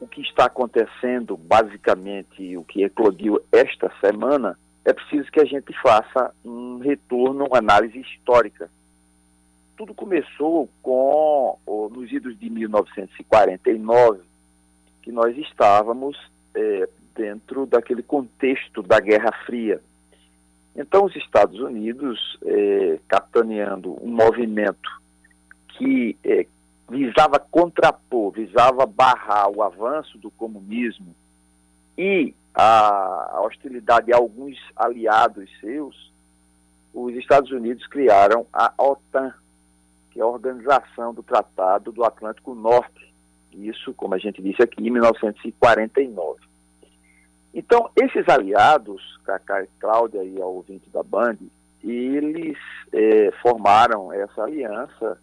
o que está acontecendo, basicamente o que eclodiu esta semana, é preciso que a gente faça um retorno, uma análise histórica. Tudo começou com, nos idos de 1949, que nós estávamos é, dentro daquele contexto da Guerra Fria. Então, os Estados Unidos, é, capitaneando um movimento que é, visava contrapor, visava barrar o avanço do comunismo e a, hostilidade de alguns aliados seus, os Estados Unidos criaram a OTAN, que é a Organização do Tratado do Atlântico Norte. Isso, como a gente disse aqui, em 1949. Então, esses aliados, Cacá e Cláudia e ao ouvinte da Band, eles é, formaram essa aliança,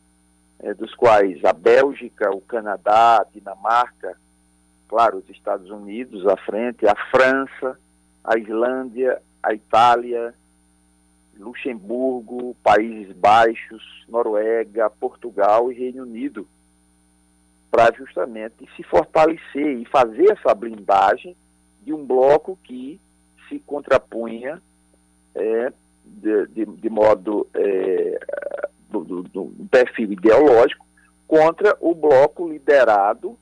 é, dos quais a Bélgica, o Canadá, a Dinamarca, claro, os Estados Unidos à frente, a França, a Islândia, a Itália, Luxemburgo, Países Baixos, Noruega, Portugal e Reino Unido, para justamente se fortalecer e fazer essa blindagem de um bloco que se contrapunha é, de, de, de, modo é, do, do, do, perfil ideológico contra o bloco liderado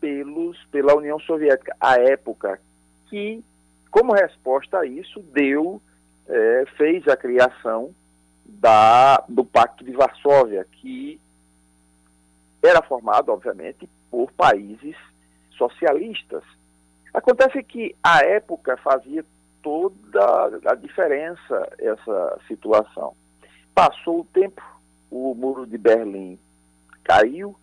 pelos, pela União Soviética à época, que, como resposta a isso, deu, é, fez a criação da, do Pacto de Varsóvia, que era formado, obviamente, por países socialistas. Acontece que a época fazia toda a diferença essa situação. Passou o tempo, o muro de Berlim caiu,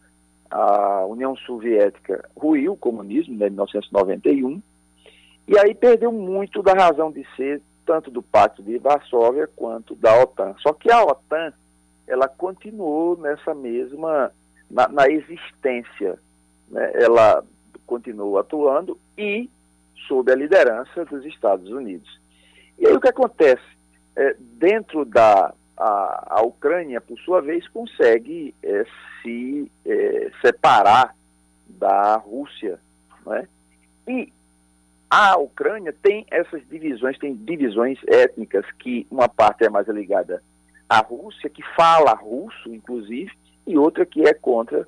a União Soviética ruiu o comunismo né, em 1991, e aí perdeu muito da razão de ser tanto do Pacto de Varsóvia quanto da OTAN. Só que a OTAN, ela continuou nessa mesma, na, na existência, né? ela continuou atuando e sob a liderança dos Estados Unidos. E aí o que acontece? É, dentro da a, a, Ucrânia, por sua vez, consegue é, se é, separar da Rússia. Né? E a Ucrânia tem essas divisões, tem divisões étnicas que uma parte é mais ligada à Rússia, que fala russo, inclusive, e outra que é contra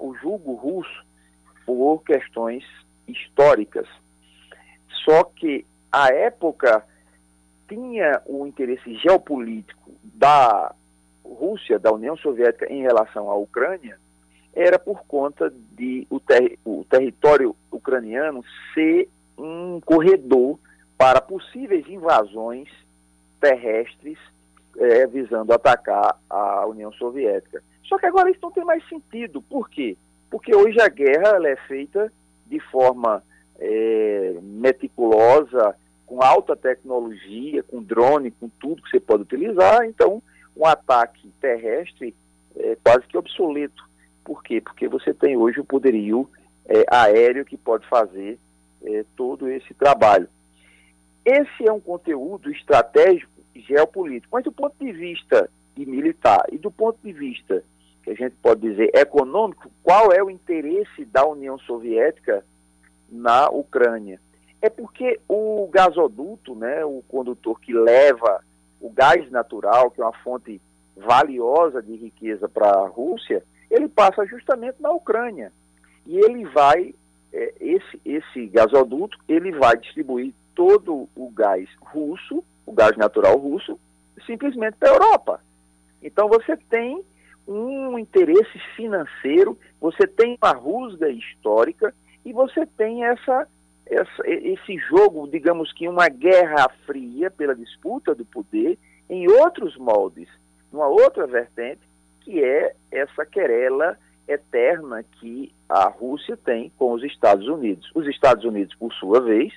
o julgo russo por questões históricas. Só que a época tinha o interesse geopolítico da Rússia, da União Soviética em relação à Ucrânia, era por conta de o, ter, o território ucraniano ser um corredor para possíveis invasões terrestres é, visando atacar a União Soviética. Só que agora isso não tem mais sentido. Por quê? Porque hoje a guerra é feita de forma é, meticulosa, com alta tecnologia, com drone, com tudo que você pode utilizar. Então, um ataque terrestre é quase que obsoleto. Por quê? Porque você tem hoje o poderio é, aéreo que pode fazer é, todo esse trabalho. Esse é um conteúdo estratégico e geopolítico, mas do ponto de vista de militar e do ponto de vista que a gente pode dizer econômico, qual é o interesse da União Soviética na Ucrânia? É porque o gasoduto, né, o condutor que leva o gás natural, que é uma fonte valiosa de riqueza para a Rússia, ele passa justamente na Ucrânia. E ele vai é, esse, esse gasoduto ele vai distribuir todo o gás russo, o gás natural russo, simplesmente para a Europa. Então você tem um interesse financeiro, você tem uma rusga histórica e você tem essa, essa, esse jogo, digamos que uma guerra fria pela disputa do poder em outros moldes, numa outra vertente, que é essa querela eterna que a Rússia tem com os Estados Unidos. Os Estados Unidos, por sua vez,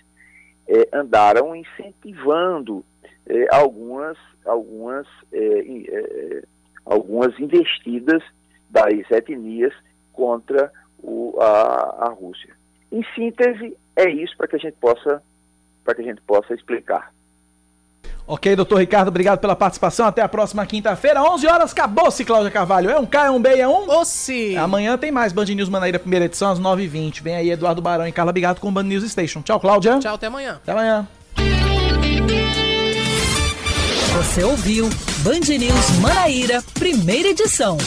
é, andaram incentivando é, algumas, algumas, é, algumas investidas das etnias contra o, a, a Rússia. Em síntese, é isso para que a gente possa para que a gente possa explicar. Ok, doutor Ricardo, obrigado pela participação. Até a próxima quinta-feira, 11 horas. Acabou-se, Cláudia Carvalho. É um K, é um B, é um? Ossi. Amanhã tem mais Band News Manaíra, primeira edição, às 9h20. Vem aí Eduardo Barão e Carla Bigato com o Band News Station. Tchau, Cláudia. Tchau, até amanhã. Até amanhã. Você ouviu Band News Manaíra, primeira edição.